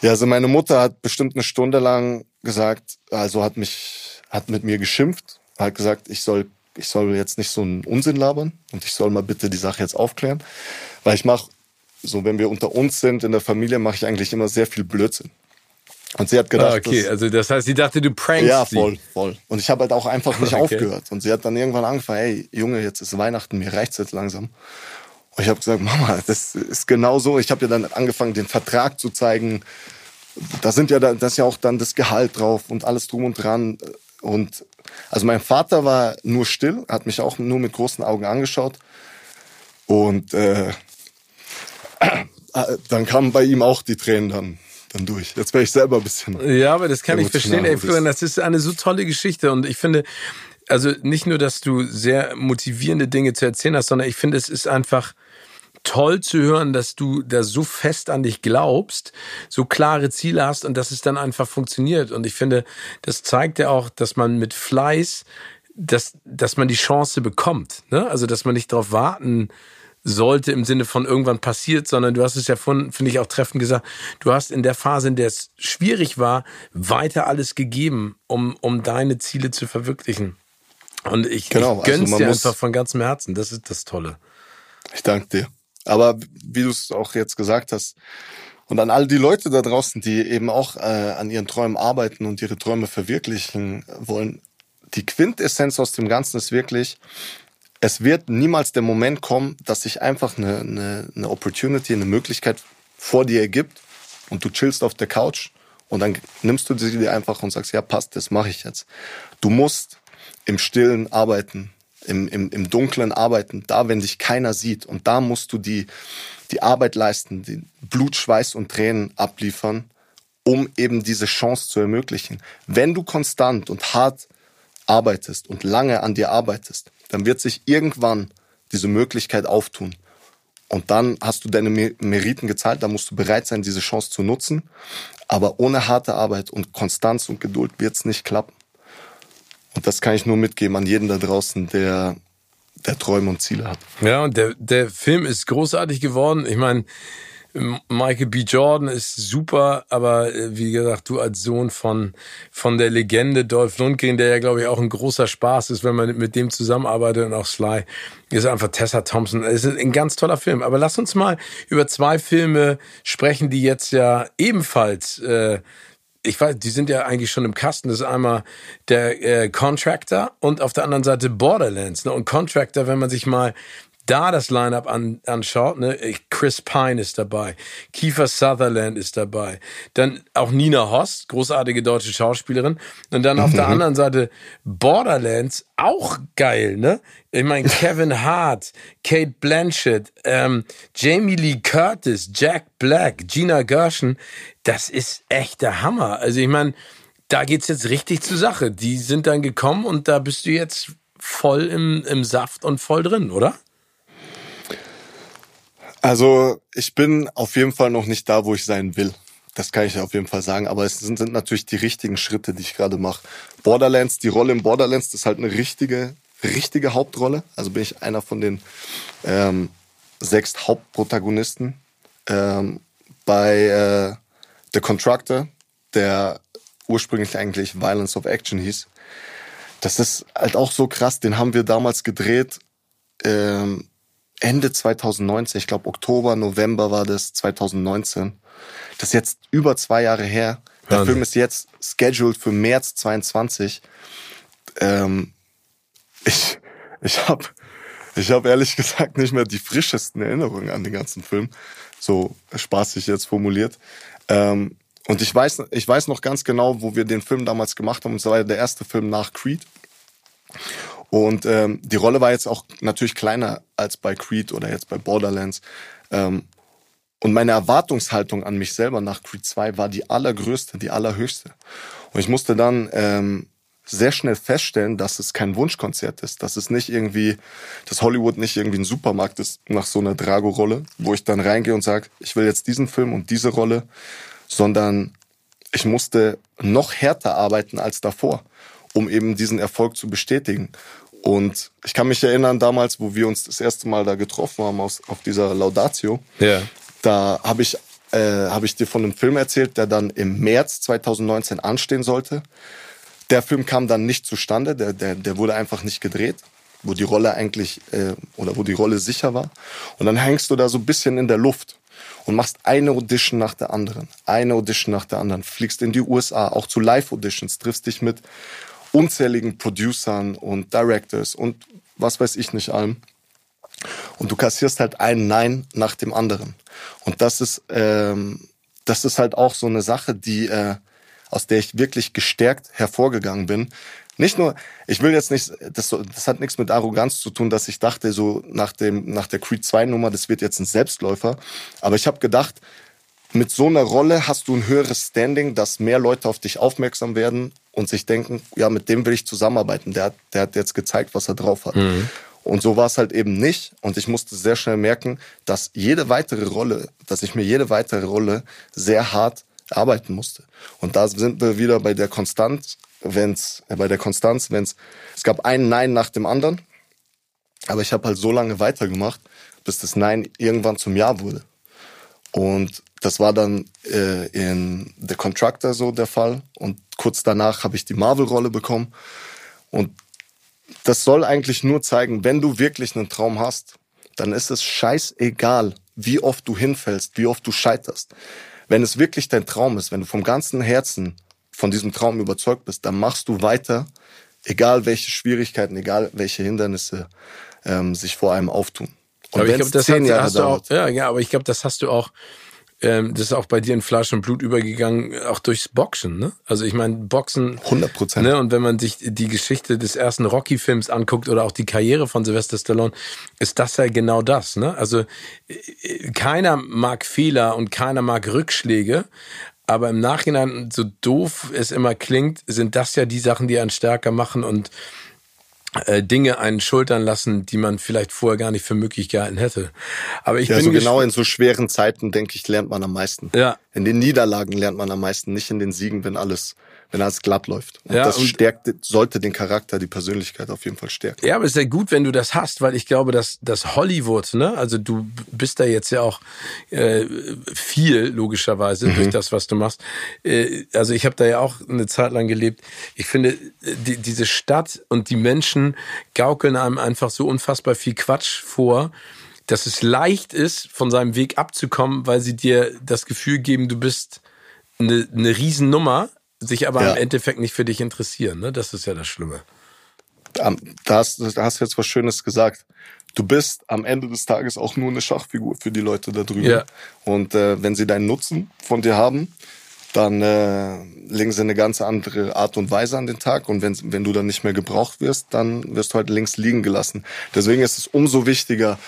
Speaker 2: Ja, also meine Mutter hat bestimmt eine Stunde lang gesagt, also hat mich, hat mit mir geschimpft, hat gesagt, ich soll, ich soll jetzt nicht so einen Unsinn labern und ich soll mal bitte die Sache jetzt aufklären, weil ich mache, so wenn wir unter uns sind in der Familie, mache ich eigentlich immer sehr viel Blödsinn. Und sie hat gedacht,
Speaker 1: ah, okay, dass, also das heißt, sie dachte, du prankst
Speaker 2: Ja, voll, voll. Und ich habe halt auch einfach nicht okay. aufgehört. Und sie hat dann irgendwann angefangen, hey, Junge, jetzt ist Weihnachten, mir reicht's jetzt langsam. Und ich habe gesagt, Mama, das ist genau so. Ich habe ja dann angefangen, den Vertrag zu zeigen. Da sind ja, da, das ist ja auch dann das Gehalt drauf und alles drum und dran. Und also mein Vater war nur still, hat mich auch nur mit großen Augen angeschaut. Und äh, dann kamen bei ihm auch die Tränen dann dann durch. Jetzt wäre ich selber ein bisschen.
Speaker 1: Ja, aber das kann ich verstehen, ey, Florian. Das ist eine so tolle Geschichte und ich finde, also nicht nur, dass du sehr motivierende Dinge zu erzählen hast, sondern ich finde, es ist einfach toll zu hören, dass du da so fest an dich glaubst, so klare Ziele hast und dass es dann einfach funktioniert. Und ich finde, das zeigt ja auch, dass man mit Fleiß, dass, dass man die Chance bekommt. Ne? Also, dass man nicht darauf warten sollte im Sinne von irgendwann passiert, sondern du hast es ja von, finde ich auch treffend gesagt, du hast in der Phase, in der es schwierig war, weiter alles gegeben, um, um deine Ziele zu verwirklichen. Und ich, genau, ich gönn's also dir einfach von ganzem Herzen. Das ist das Tolle.
Speaker 2: Ich danke dir. Aber wie du es auch jetzt gesagt hast, und an all die Leute da draußen, die eben auch äh, an ihren Träumen arbeiten und ihre Träume verwirklichen wollen, die Quintessenz aus dem Ganzen ist wirklich, es wird niemals der Moment kommen, dass sich einfach eine, eine, eine Opportunity, eine Möglichkeit vor dir ergibt und du chillst auf der Couch und dann nimmst du sie dir einfach und sagst, ja passt, das mache ich jetzt. Du musst im Stillen arbeiten, im, im, im Dunklen arbeiten, da, wenn dich keiner sieht. Und da musst du die, die Arbeit leisten, die Blut, Schweiß und Tränen abliefern, um eben diese Chance zu ermöglichen. Wenn du konstant und hart arbeitest und lange an dir arbeitest, dann wird sich irgendwann diese Möglichkeit auftun. Und dann hast du deine Meriten gezahlt, dann musst du bereit sein, diese Chance zu nutzen. Aber ohne harte Arbeit und Konstanz und Geduld wird es nicht klappen. Und das kann ich nur mitgeben an jeden da draußen, der, der Träume und Ziele hat.
Speaker 1: Ja, und der, der Film ist großartig geworden. Ich meine, Michael B. Jordan ist super, aber äh, wie gesagt, du als Sohn von, von der Legende Dolph Lundgren, der ja, glaube ich, auch ein großer Spaß ist, wenn man mit dem zusammenarbeitet und auch Sly, ist einfach Tessa Thompson. Es ist ein ganz toller Film. Aber lass uns mal über zwei Filme sprechen, die jetzt ja ebenfalls äh, ich weiß, die sind ja eigentlich schon im Kasten. Das ist einmal der äh, Contractor und auf der anderen Seite Borderlands. Ne? Und Contractor, wenn man sich mal da das Line-Up an, anschaut, ne, Chris Pine ist dabei, Kiefer Sutherland ist dabei, dann auch Nina Host, großartige deutsche Schauspielerin, und dann auf der mhm. anderen Seite Borderlands, auch geil, ne? Ich meine, Kevin Hart, Kate Blanchett, ähm, Jamie Lee Curtis, Jack Black, Gina Gershon, das ist echt der Hammer. Also ich meine, da geht's jetzt richtig zur Sache. Die sind dann gekommen und da bist du jetzt voll im, im Saft und voll drin, oder?
Speaker 2: Also ich bin auf jeden Fall noch nicht da, wo ich sein will. Das kann ich auf jeden Fall sagen. Aber es sind, sind natürlich die richtigen Schritte, die ich gerade mache. Borderlands, die Rolle im Borderlands, das ist halt eine richtige, richtige Hauptrolle. Also bin ich einer von den ähm, sechs Hauptprotagonisten. Ähm, bei äh, The Contractor, der ursprünglich eigentlich Violence of Action hieß. Das ist halt auch so krass. Den haben wir damals gedreht. Ähm, Ende 2019, ich glaube Oktober, November war das 2019. Das ist jetzt über zwei Jahre her. Der Wahnsinn. Film ist jetzt scheduled für März 22. Ähm, ich ich habe ich hab ehrlich gesagt nicht mehr die frischesten Erinnerungen an den ganzen Film. So spaßig jetzt formuliert. Ähm, und ich weiß, ich weiß noch ganz genau, wo wir den Film damals gemacht haben. Und es war der erste Film nach Creed. Und ähm, die Rolle war jetzt auch natürlich kleiner als bei Creed oder jetzt bei Borderlands. Ähm, und meine Erwartungshaltung an mich selber nach Creed 2 war die allergrößte, die allerhöchste. Und ich musste dann ähm, sehr schnell feststellen, dass es kein Wunschkonzert ist, dass es nicht irgendwie, dass Hollywood nicht irgendwie ein Supermarkt ist nach so einer Drago-Rolle, wo ich dann reingehe und sage, ich will jetzt diesen Film und diese Rolle, sondern ich musste noch härter arbeiten als davor, um eben diesen Erfolg zu bestätigen. Und ich kann mich erinnern damals, wo wir uns das erste Mal da getroffen haben aus, auf dieser Laudatio. Ja. Da habe ich, äh, hab ich dir von einem Film erzählt, der dann im März 2019 anstehen sollte. Der Film kam dann nicht zustande, der, der, der wurde einfach nicht gedreht, wo die Rolle eigentlich, äh, oder wo die Rolle sicher war. Und dann hängst du da so ein bisschen in der Luft und machst eine Audition nach der anderen, eine Audition nach der anderen, fliegst in die USA, auch zu Live-Auditions, triffst dich mit unzähligen Producern und Directors und was weiß ich nicht allem. Und du kassierst halt ein Nein nach dem anderen. Und das ist, ähm, das ist halt auch so eine Sache, die, äh, aus der ich wirklich gestärkt hervorgegangen bin. Nicht nur, ich will jetzt nicht, das, das hat nichts mit Arroganz zu tun, dass ich dachte, so nach dem, nach der Creed 2 Nummer, das wird jetzt ein Selbstläufer. Aber ich habe gedacht, mit so einer Rolle hast du ein höheres Standing, dass mehr Leute auf dich aufmerksam werden und sich denken, ja, mit dem will ich zusammenarbeiten. Der, hat, der hat jetzt gezeigt, was er drauf hat. Mhm. Und so war es halt eben nicht. Und ich musste sehr schnell merken, dass jede weitere Rolle, dass ich mir jede weitere Rolle sehr hart arbeiten musste. Und da sind wir wieder bei der Konstanz, wenn's, äh, bei der Konstanz, wenn's, es gab ein Nein nach dem anderen. Aber ich habe halt so lange weitergemacht, bis das Nein irgendwann zum Ja wurde. Und das war dann äh, in The Contractor so der Fall. Und kurz danach habe ich die Marvel-Rolle bekommen. Und das soll eigentlich nur zeigen, wenn du wirklich einen Traum hast, dann ist es scheißegal, wie oft du hinfällst, wie oft du scheiterst. Wenn es wirklich dein Traum ist, wenn du vom ganzen Herzen von diesem Traum überzeugt bist, dann machst du weiter, egal welche Schwierigkeiten, egal welche Hindernisse ähm, sich vor einem auftun.
Speaker 1: Und aber ich glaube, das hast, hast du auch, ja, ja, aber ich glaube, das hast du auch, ähm, das ist auch bei dir in Fleisch und Blut übergegangen, auch durchs Boxen, ne? Also ich meine, Boxen.
Speaker 2: 100 Prozent.
Speaker 1: Ne? Und wenn man sich die Geschichte des ersten Rocky-Films anguckt oder auch die Karriere von Sylvester Stallone, ist das ja genau das, ne? Also äh, keiner mag Fehler und keiner mag Rückschläge, aber im Nachhinein, so doof es immer klingt, sind das ja die Sachen, die einen stärker machen und Dinge einen schultern lassen, die man vielleicht vorher gar nicht für möglich gehalten hätte. Aber ich
Speaker 2: ja,
Speaker 1: bin
Speaker 2: so genau in so schweren Zeiten, denke ich, lernt man am meisten. Ja. In den Niederlagen lernt man am meisten, nicht in den Siegen, wenn alles wenn alles glatt läuft. Und ja, das und stärkt, sollte den Charakter, die Persönlichkeit auf jeden Fall stärken.
Speaker 1: Ja, aber es ist ja gut, wenn du das hast, weil ich glaube, dass dass Hollywood, ne, also du bist da jetzt ja auch äh, viel logischerweise mhm. durch das, was du machst. Äh, also ich habe da ja auch eine Zeit lang gelebt. Ich finde, die, diese Stadt und die Menschen gaukeln einem einfach so unfassbar viel Quatsch vor dass es leicht ist, von seinem Weg abzukommen, weil sie dir das Gefühl geben, du bist eine, eine Riesennummer, sich aber ja. im Endeffekt nicht für dich interessieren. Ne? Das ist ja das Schlimme.
Speaker 2: da hast, da hast du jetzt was Schönes gesagt. Du bist am Ende des Tages auch nur eine Schachfigur für die Leute da drüben. Ja. Und äh, wenn sie deinen Nutzen von dir haben, dann äh, legen sie eine ganz andere Art und Weise an den Tag. Und wenn, wenn du dann nicht mehr gebraucht wirst, dann wirst du halt links liegen gelassen. Deswegen ist es umso wichtiger,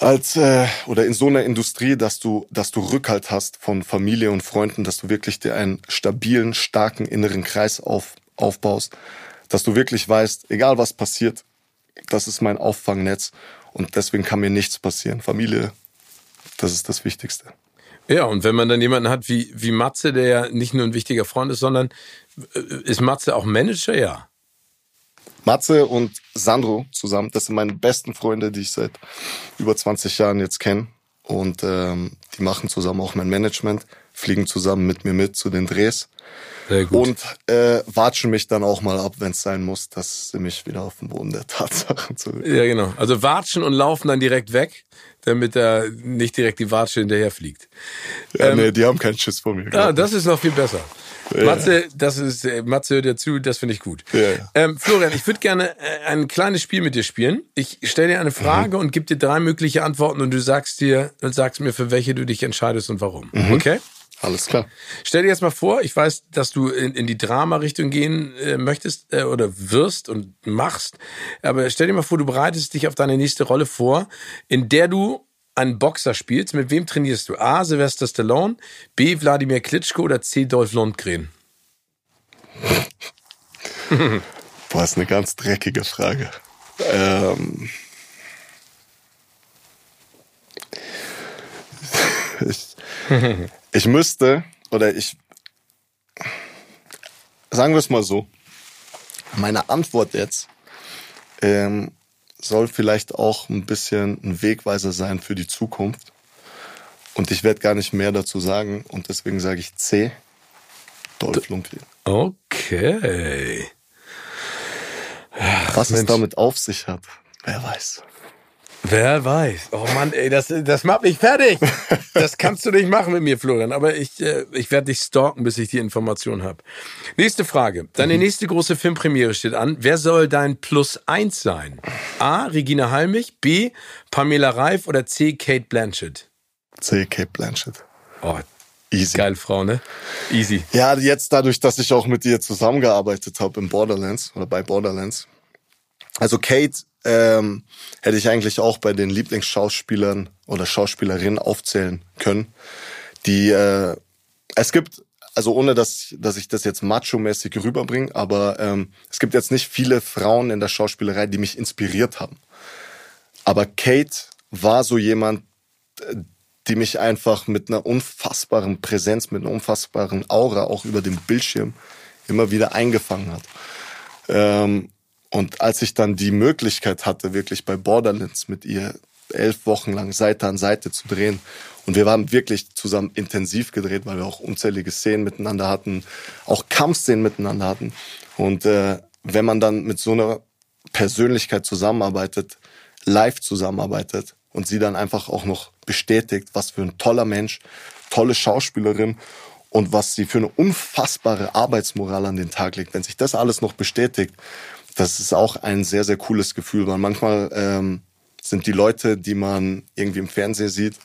Speaker 2: als äh, oder in so einer Industrie, dass du, dass du Rückhalt hast von Familie und Freunden, dass du wirklich dir einen stabilen, starken inneren Kreis auf, aufbaust, dass du wirklich weißt, egal was passiert, das ist mein Auffangnetz und deswegen kann mir nichts passieren. Familie, das ist das Wichtigste.
Speaker 1: Ja, und wenn man dann jemanden hat wie, wie Matze, der ja nicht nur ein wichtiger Freund ist, sondern äh, ist Matze auch Manager? Ja.
Speaker 2: Matze und Sandro zusammen, das sind meine besten Freunde, die ich seit über 20 Jahren jetzt kenne. Und ähm, die machen zusammen auch mein Management, fliegen zusammen mit mir mit zu den Drehs. Sehr gut. Und äh, watschen mich dann auch mal ab, wenn es sein muss, dass sie mich wieder auf den Boden der Tatsachen zu.
Speaker 1: Ja, genau. Also watschen und laufen dann direkt weg, damit er nicht direkt die Watsche hinterher fliegt.
Speaker 2: Ja, ähm, nee, die haben keinen Schiss vor mir.
Speaker 1: Ah, das ist noch viel besser. Ja. Matze, das ist, äh, Matze hört dir zu, das finde ich gut. Ja, ja. Ähm, Florian, ich würde gerne äh, ein kleines Spiel mit dir spielen. Ich stelle dir eine Frage mhm. und gebe dir drei mögliche Antworten und du sagst dir und sagst mir, für welche du dich entscheidest und warum. Mhm. Okay?
Speaker 2: Alles klar.
Speaker 1: Stell dir jetzt mal vor, ich weiß, dass du in, in die Drama-Richtung gehen äh, möchtest äh, oder wirst und machst, aber stell dir mal vor, du bereitest dich auf deine nächste Rolle vor, in der du einen Boxer spielst. Mit wem trainierst du? A. Sylvester Stallone, B. Wladimir Klitschko oder C. Dolph Lundgren?
Speaker 2: Boah, ist eine ganz dreckige Frage. Ähm ich, ich müsste, oder ich, sagen wir es mal so, meine Antwort jetzt ähm, soll vielleicht auch ein bisschen ein Wegweiser sein für die Zukunft. Und ich werde gar nicht mehr dazu sagen und deswegen sage ich C. Dolph Lundgren.
Speaker 1: Okay.
Speaker 2: Ach, Was Mensch. es damit auf sich hat, wer weiß.
Speaker 1: Wer weiß. Oh Mann, ey, das, das macht mich fertig. Das kannst du nicht machen mit mir, Florian. Aber ich, äh, ich werde dich stalken, bis ich die Information habe. Nächste Frage. Deine mhm. nächste große Filmpremiere steht an. Wer soll dein Plus eins sein? A. Regina Halmich, B. Pamela Reif oder C. Kate Blanchett?
Speaker 2: C. Kate Blanchett.
Speaker 1: Oh, Easy. Geil, Frau, ne? Easy.
Speaker 2: Ja, jetzt dadurch, dass ich auch mit dir zusammengearbeitet habe im Borderlands oder bei Borderlands. Also Kate ähm, hätte ich eigentlich auch bei den Lieblingsschauspielern oder Schauspielerinnen aufzählen können. Die äh, es gibt, also ohne dass, dass ich das jetzt macho-mäßig rüberbringe, aber ähm, es gibt jetzt nicht viele Frauen in der Schauspielerei, die mich inspiriert haben. Aber Kate war so jemand, die mich einfach mit einer unfassbaren Präsenz, mit einer unfassbaren Aura auch über den Bildschirm immer wieder eingefangen hat. Ähm, und als ich dann die Möglichkeit hatte, wirklich bei Borderlands mit ihr elf Wochen lang Seite an Seite zu drehen, und wir waren wirklich zusammen intensiv gedreht, weil wir auch unzählige Szenen miteinander hatten, auch Kampfszenen miteinander hatten. Und äh, wenn man dann mit so einer Persönlichkeit zusammenarbeitet, live zusammenarbeitet und sie dann einfach auch noch bestätigt, was für ein toller Mensch, tolle Schauspielerin und was sie für eine unfassbare Arbeitsmoral an den Tag legt, wenn sich das alles noch bestätigt, das ist auch ein sehr, sehr cooles Gefühl, weil manchmal ähm, sind die Leute, die man irgendwie im Fernsehen sieht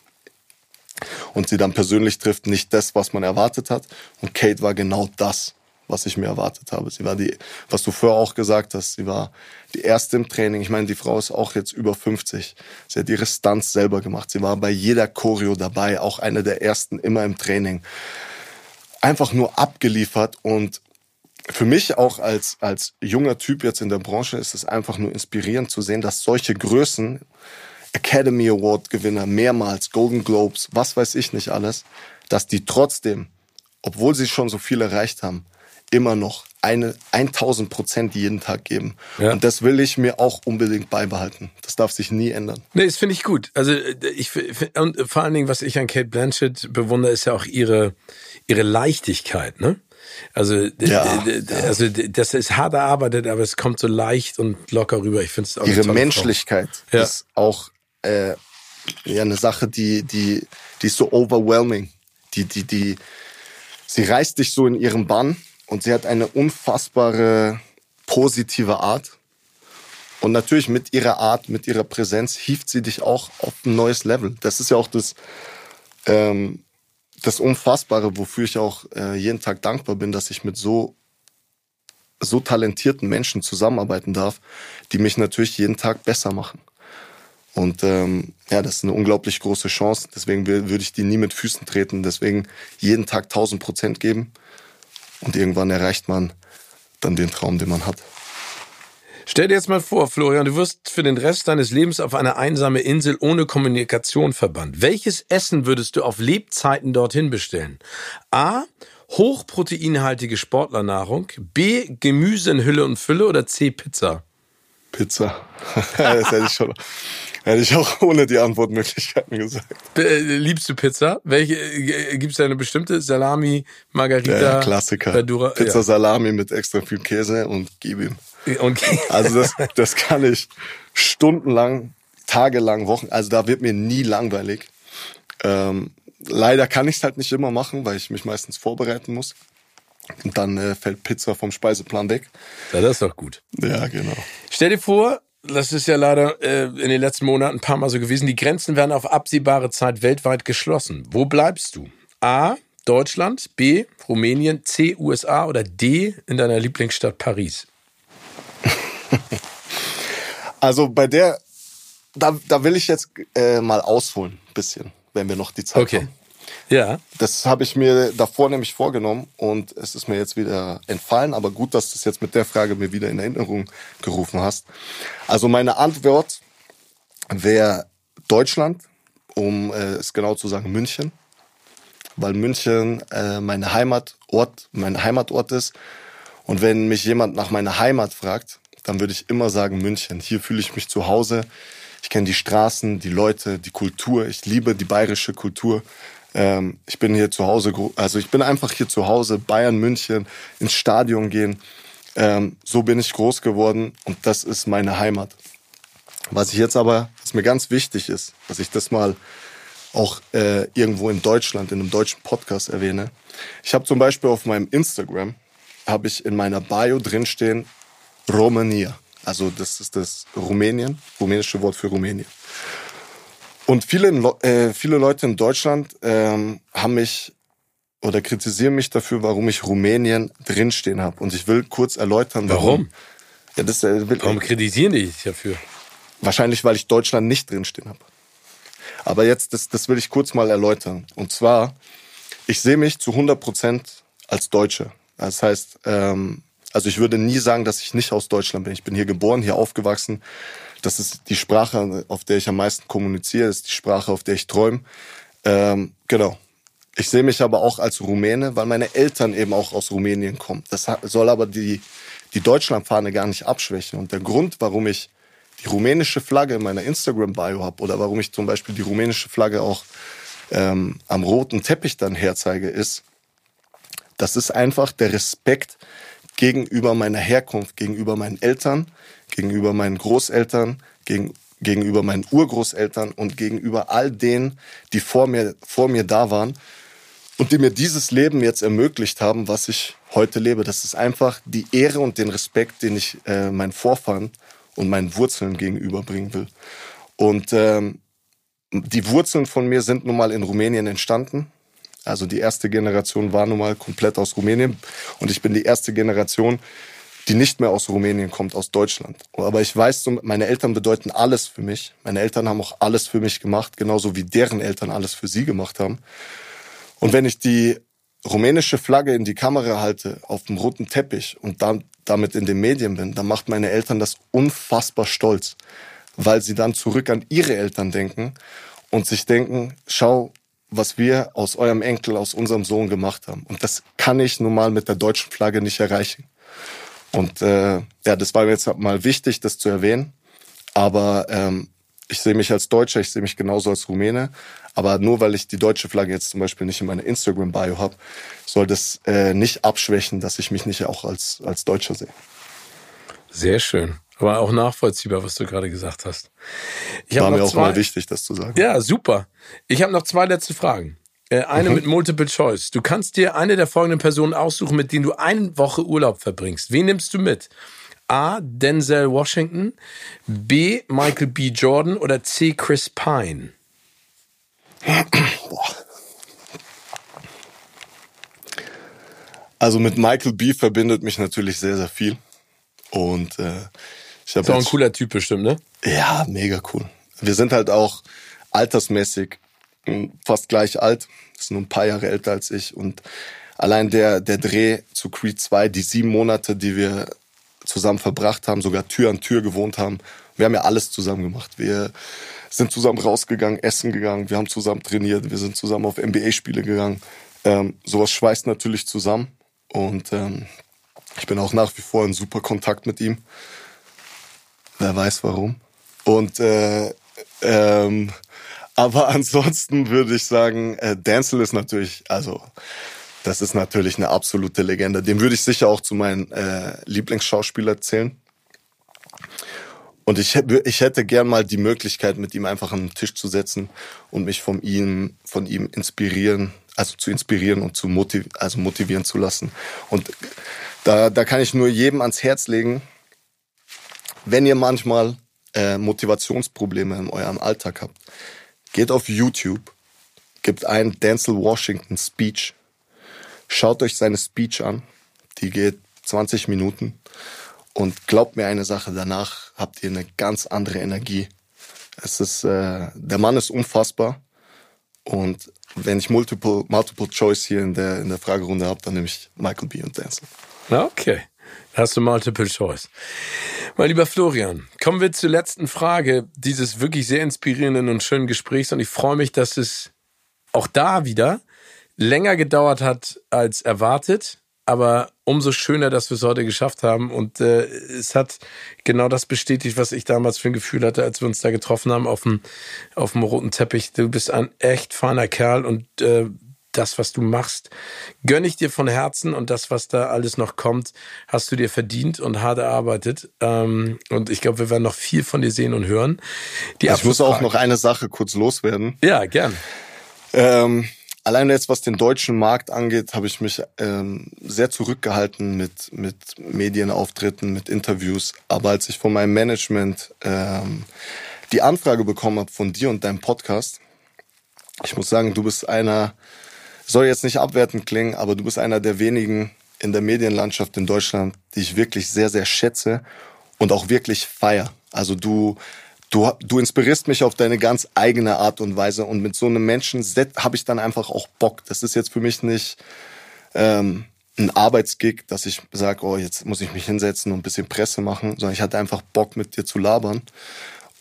Speaker 2: und sie dann persönlich trifft, nicht das, was man erwartet hat. Und Kate war genau das, was ich mir erwartet habe. Sie war die, was du vorher auch gesagt hast, sie war die erste im Training. Ich meine, die Frau ist auch jetzt über 50. Sie hat ihre Stunts selber gemacht. Sie war bei jeder Choreo dabei, auch eine der ersten immer im Training. Einfach nur abgeliefert und für mich auch als, als junger Typ jetzt in der Branche ist es einfach nur inspirierend zu sehen, dass solche Größen, Academy Award Gewinner, mehrmals, Golden Globes, was weiß ich nicht alles, dass die trotzdem, obwohl sie schon so viel erreicht haben, immer noch eine 1000 Prozent jeden Tag geben. Ja. Und das will ich mir auch unbedingt beibehalten. Das darf sich nie ändern.
Speaker 1: Nee, das finde ich gut. Also ich und vor allen Dingen, was ich an Kate Blanchett bewundere, ist ja auch ihre ihre Leichtigkeit, ne? Also, ja, also das ist hart erarbeitet, aber es kommt so leicht und locker rüber. Ich finde es auch
Speaker 2: Ihre Menschlichkeit ja. ist auch äh, ja, eine Sache, die, die, die ist so overwhelming. Die, die, die, sie reißt dich so in ihren Bann und sie hat eine unfassbare positive Art. Und natürlich mit ihrer Art, mit ihrer Präsenz hieft sie dich auch auf ein neues Level. Das ist ja auch das, ähm, das Unfassbare, wofür ich auch äh, jeden Tag dankbar bin, dass ich mit so so talentierten Menschen zusammenarbeiten darf, die mich natürlich jeden Tag besser machen. Und ähm, ja, das ist eine unglaublich große Chance. Deswegen würde ich die nie mit Füßen treten. Deswegen jeden Tag 1000 Prozent geben. Und irgendwann erreicht man dann den Traum, den man hat.
Speaker 1: Stell dir jetzt mal vor, Florian, du wirst für den Rest deines Lebens auf eine einsame Insel ohne Kommunikation verbannt. Welches Essen würdest du auf Lebzeiten dorthin bestellen? A. Hochproteinhaltige Sportlernahrung. B. Gemüse in Hülle und Fülle oder C. Pizza?
Speaker 2: Pizza. das hätte ich schon. Hätte ich auch ohne die Antwortmöglichkeiten gesagt.
Speaker 1: Äh, liebst du Pizza? Welche äh, gibt's da eine bestimmte Salami, Margarita,
Speaker 2: ja, Klassiker. Verdura, Pizza ja. Salami mit extra viel Käse und gib ihm. Und also das, das kann ich stundenlang, tagelang, Wochen. Also da wird mir nie langweilig. Ähm, leider kann ich es halt nicht immer machen, weil ich mich meistens vorbereiten muss. Und dann äh, fällt Pizza vom Speiseplan weg.
Speaker 1: Ja, das ist doch gut.
Speaker 2: Ja, genau.
Speaker 1: Stell dir vor, das ist ja leider äh, in den letzten Monaten ein paar Mal so gewesen, die Grenzen werden auf absehbare Zeit weltweit geschlossen. Wo bleibst du? A. Deutschland, B. Rumänien, C. USA oder D. in deiner Lieblingsstadt Paris?
Speaker 2: also bei der, da, da will ich jetzt äh, mal ausholen, bisschen, wenn wir noch die Zeit okay. haben.
Speaker 1: Ja.
Speaker 2: Das habe ich mir davor nämlich vorgenommen und es ist mir jetzt wieder entfallen, aber gut, dass du es jetzt mit der Frage mir wieder in Erinnerung gerufen hast. Also meine Antwort wäre Deutschland, um äh, es genau zu sagen, München, weil München äh, mein Heimatort, mein Heimatort ist. Und wenn mich jemand nach meiner Heimat fragt, dann würde ich immer sagen München. Hier fühle ich mich zu Hause. Ich kenne die Straßen, die Leute, die Kultur. Ich liebe die bayerische Kultur. Ähm, ich bin hier zu Hause, also ich bin einfach hier zu Hause, Bayern, München, ins Stadion gehen. Ähm, so bin ich groß geworden und das ist meine Heimat. Was ich jetzt aber, was mir ganz wichtig ist, dass ich das mal auch äh, irgendwo in Deutschland, in einem deutschen Podcast erwähne. Ich habe zum Beispiel auf meinem Instagram, habe ich in meiner Bio drinstehen, Romania. Also das ist das Rumänien, rumänische Wort für Rumänien. Und viele, äh, viele Leute in Deutschland ähm, haben mich oder kritisieren mich dafür, warum ich Rumänien drinstehen habe. Und ich will kurz erläutern, warum.
Speaker 1: Warum?
Speaker 2: Ja, das, äh,
Speaker 1: warum kritisieren die dich dafür?
Speaker 2: Wahrscheinlich, weil ich Deutschland nicht drinstehen habe. Aber jetzt, das, das will ich kurz mal erläutern. Und zwar, ich sehe mich zu 100 Prozent als Deutsche. Das heißt, ähm, also ich würde nie sagen, dass ich nicht aus Deutschland bin. Ich bin hier geboren, hier aufgewachsen. Das ist die Sprache, auf der ich am meisten kommuniziere, das ist die Sprache, auf der ich träume. Ähm, genau. Ich sehe mich aber auch als Rumäne, weil meine Eltern eben auch aus Rumänien kommen. Das soll aber die, die Deutschlandfahne gar nicht abschwächen. Und der Grund, warum ich die rumänische Flagge in meiner Instagram-Bio habe oder warum ich zum Beispiel die rumänische Flagge auch ähm, am roten Teppich dann herzeige, ist, das ist einfach der Respekt gegenüber meiner Herkunft, gegenüber meinen Eltern, gegenüber meinen Großeltern, gegen, gegenüber meinen Urgroßeltern und gegenüber all denen, die vor mir, vor mir da waren und die mir dieses Leben jetzt ermöglicht haben, was ich heute lebe. Das ist einfach die Ehre und den Respekt, den ich äh, meinen Vorfahren und meinen Wurzeln gegenüberbringen will. Und ähm, die Wurzeln von mir sind nun mal in Rumänien entstanden. Also die erste Generation war nun mal komplett aus Rumänien und ich bin die erste Generation, die nicht mehr aus Rumänien kommt, aus Deutschland. Aber ich weiß, meine Eltern bedeuten alles für mich. Meine Eltern haben auch alles für mich gemacht, genauso wie deren Eltern alles für sie gemacht haben. Und wenn ich die rumänische Flagge in die Kamera halte, auf dem roten Teppich und dann damit in den Medien bin, dann macht meine Eltern das unfassbar stolz, weil sie dann zurück an ihre Eltern denken und sich denken, schau, was wir aus eurem Enkel, aus unserem Sohn gemacht haben. Und das kann ich nun mal mit der deutschen Flagge nicht erreichen. Und äh, ja, das war mir jetzt mal wichtig, das zu erwähnen. Aber ähm, ich sehe mich als Deutscher, ich sehe mich genauso als Rumäne. Aber nur weil ich die deutsche Flagge jetzt zum Beispiel nicht in meiner Instagram-Bio habe, soll das äh, nicht abschwächen, dass ich mich nicht auch als, als Deutscher sehe.
Speaker 1: Sehr schön. Aber auch nachvollziehbar, was du gerade gesagt hast.
Speaker 2: Ich War mir auch zwei... mal wichtig, das zu sagen.
Speaker 1: Ja, super. Ich habe noch zwei letzte Fragen. Äh, eine mhm. mit Multiple Choice. Du kannst dir eine der folgenden Personen aussuchen, mit denen du eine Woche Urlaub verbringst. Wen nimmst du mit? A. Denzel Washington, B. Michael B. Jordan oder C. Chris Pine?
Speaker 2: Also mit Michael B. verbindet mich natürlich sehr, sehr viel. Und äh,
Speaker 1: ich. Ist auch ein cooler Typ bestimmt, ne?
Speaker 2: Ja, mega cool. Wir sind halt auch altersmäßig hm, fast gleich alt. Ist nur ein paar Jahre älter als ich. Und allein der, der Dreh zu Creed 2, die sieben Monate, die wir zusammen verbracht haben, sogar Tür an Tür gewohnt haben. Wir haben ja alles zusammen gemacht. Wir sind zusammen rausgegangen, essen gegangen, wir haben zusammen trainiert, wir sind zusammen auf NBA-Spiele gegangen. Ähm, sowas schweißt natürlich zusammen. Und ähm, ich bin auch nach wie vor in super Kontakt mit ihm. Wer weiß warum. Und äh, ähm, aber ansonsten würde ich sagen, äh, Denzel ist natürlich, also das ist natürlich eine absolute Legende. Den würde ich sicher auch zu meinen äh, Lieblingsschauspielern zählen. Und ich, ich hätte gern mal die Möglichkeit, mit ihm einfach an den Tisch zu setzen und mich von ihm, von ihm inspirieren, also zu inspirieren und zu motiv also motivieren zu lassen. Und da, da kann ich nur jedem ans Herz legen, wenn ihr manchmal äh, Motivationsprobleme in eurem Alltag habt, geht auf YouTube, gebt ein Denzel Washington Speech Schaut euch seine Speech an. Die geht 20 Minuten. Und glaubt mir eine Sache, danach habt ihr eine ganz andere Energie. Es ist, äh, der Mann ist unfassbar. Und wenn ich Multiple, Multiple Choice hier in der, in der Fragerunde habe, dann nehme ich Michael B. und Denzel.
Speaker 1: Okay. Hast du Multiple Choice. Mein lieber Florian, kommen wir zur letzten Frage dieses wirklich sehr inspirierenden und schönen Gesprächs. Und ich freue mich, dass es auch da wieder länger gedauert hat als erwartet, aber umso schöner, dass wir es heute geschafft haben. Und äh, es hat genau das bestätigt, was ich damals für ein Gefühl hatte, als wir uns da getroffen haben auf dem, auf dem roten Teppich. Du bist ein echt feiner Kerl und äh, das, was du machst, gönne ich dir von Herzen und das, was da alles noch kommt, hast du dir verdient und hart erarbeitet. Ähm, und ich glaube, wir werden noch viel von dir sehen und hören.
Speaker 2: Die ich muss auch noch eine Sache kurz loswerden.
Speaker 1: Ja, gern.
Speaker 2: Ähm Allein jetzt, was den deutschen Markt angeht, habe ich mich ähm, sehr zurückgehalten mit, mit Medienauftritten, mit Interviews. Aber als ich von meinem Management ähm, die Anfrage bekommen habe von dir und deinem Podcast, ich muss sagen, du bist einer, soll jetzt nicht abwertend klingen, aber du bist einer der wenigen in der Medienlandschaft in Deutschland, die ich wirklich sehr, sehr schätze und auch wirklich feier. Also du du, du inspirierst mich auf deine ganz eigene Art und Weise und mit so einem Menschen habe ich dann einfach auch Bock. Das ist jetzt für mich nicht ähm, ein Arbeitsgig, dass ich sage, oh, jetzt muss ich mich hinsetzen und ein bisschen Presse machen, sondern ich hatte einfach Bock mit dir zu labern.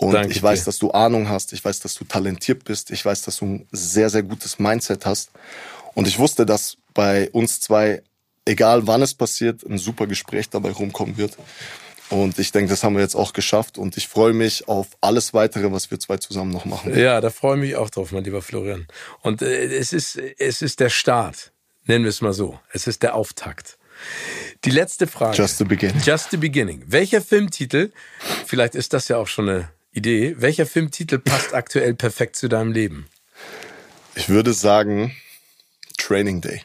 Speaker 2: Und Danke ich weiß, dir. dass du Ahnung hast, ich weiß, dass du talentiert bist, ich weiß, dass du ein sehr, sehr gutes Mindset hast. Und ich wusste, dass bei uns zwei, egal wann es passiert, ein super Gespräch dabei rumkommen wird. Und ich denke, das haben wir jetzt auch geschafft. Und ich freue mich auf alles weitere, was wir zwei zusammen noch machen.
Speaker 1: Ja, da freue ich mich auch drauf, mein lieber Florian. Und äh, es, ist, es ist der Start, nennen wir es mal so. Es ist der Auftakt. Die letzte Frage.
Speaker 2: Just the beginning.
Speaker 1: Just the beginning. Welcher Filmtitel, vielleicht ist das ja auch schon eine Idee, welcher Filmtitel passt aktuell perfekt zu deinem Leben?
Speaker 2: Ich würde sagen Training Day.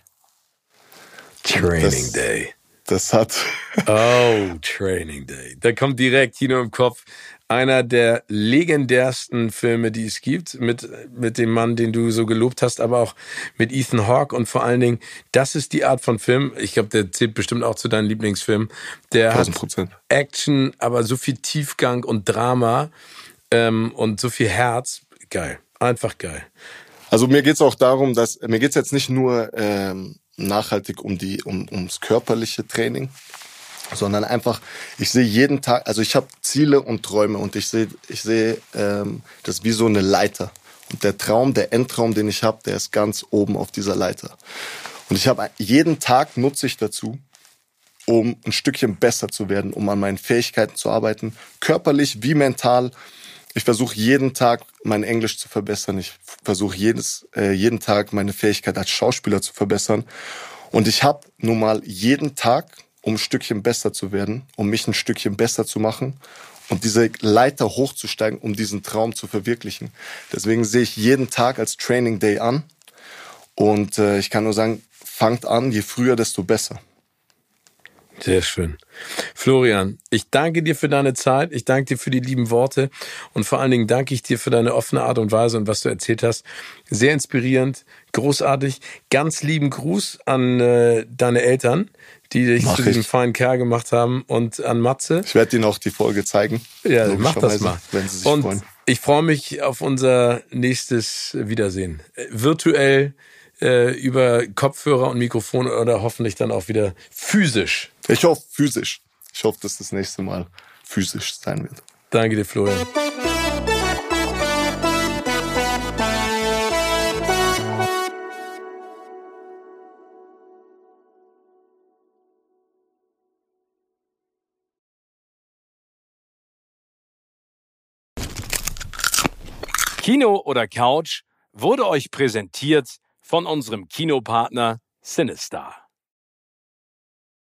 Speaker 1: Training das, Day.
Speaker 2: Das hat.
Speaker 1: oh, Training Day. Da kommt direkt Kino im Kopf. Einer der legendärsten Filme, die es gibt, mit, mit dem Mann, den du so gelobt hast, aber auch mit Ethan Hawke und vor allen Dingen, das ist die Art von Film. Ich glaube, der zählt bestimmt auch zu deinen Lieblingsfilmen. Der 1000%. hat Action, aber so viel Tiefgang und Drama ähm, und so viel Herz. Geil. Einfach geil.
Speaker 2: Also mir geht's auch darum, dass mir geht's jetzt nicht nur ähm, nachhaltig um die um ums körperliche Training, sondern einfach ich sehe jeden Tag, also ich habe Ziele und Träume und ich sehe ich sehe ähm, das wie so eine Leiter und der Traum, der Endtraum, den ich habe, der ist ganz oben auf dieser Leiter. Und ich habe jeden Tag nutze ich dazu, um ein Stückchen besser zu werden, um an meinen Fähigkeiten zu arbeiten, körperlich wie mental ich versuche jeden Tag mein Englisch zu verbessern. Ich versuche jedes äh, jeden Tag meine Fähigkeit als Schauspieler zu verbessern. Und ich habe nun mal jeden Tag, um ein Stückchen besser zu werden, um mich ein Stückchen besser zu machen und diese Leiter hochzusteigen, um diesen Traum zu verwirklichen. Deswegen sehe ich jeden Tag als Training Day an. Und äh, ich kann nur sagen, fangt an, je früher, desto besser.
Speaker 1: Sehr schön. Florian, ich danke dir für deine Zeit, ich danke dir für die lieben Worte und vor allen Dingen danke ich dir für deine offene Art und Weise und was du erzählt hast. Sehr inspirierend, großartig. Ganz lieben Gruß an äh, deine Eltern, die dich
Speaker 2: Mach
Speaker 1: zu diesem
Speaker 2: ich.
Speaker 1: feinen Kerl gemacht haben und an Matze.
Speaker 2: Ich werde Ihnen auch die Folge zeigen.
Speaker 1: Ja, mach das mal.
Speaker 2: Wenn Sie sich
Speaker 1: und
Speaker 2: freuen.
Speaker 1: ich freue mich auf unser nächstes Wiedersehen. Äh, Virtuell äh, über Kopfhörer und Mikrofon oder hoffentlich dann auch wieder physisch.
Speaker 2: Ich hoffe physisch. Ich hoffe, dass das nächste Mal physisch sein wird.
Speaker 1: Danke dir, Florian.
Speaker 3: Kino oder Couch wurde euch präsentiert von unserem Kinopartner Sinistar.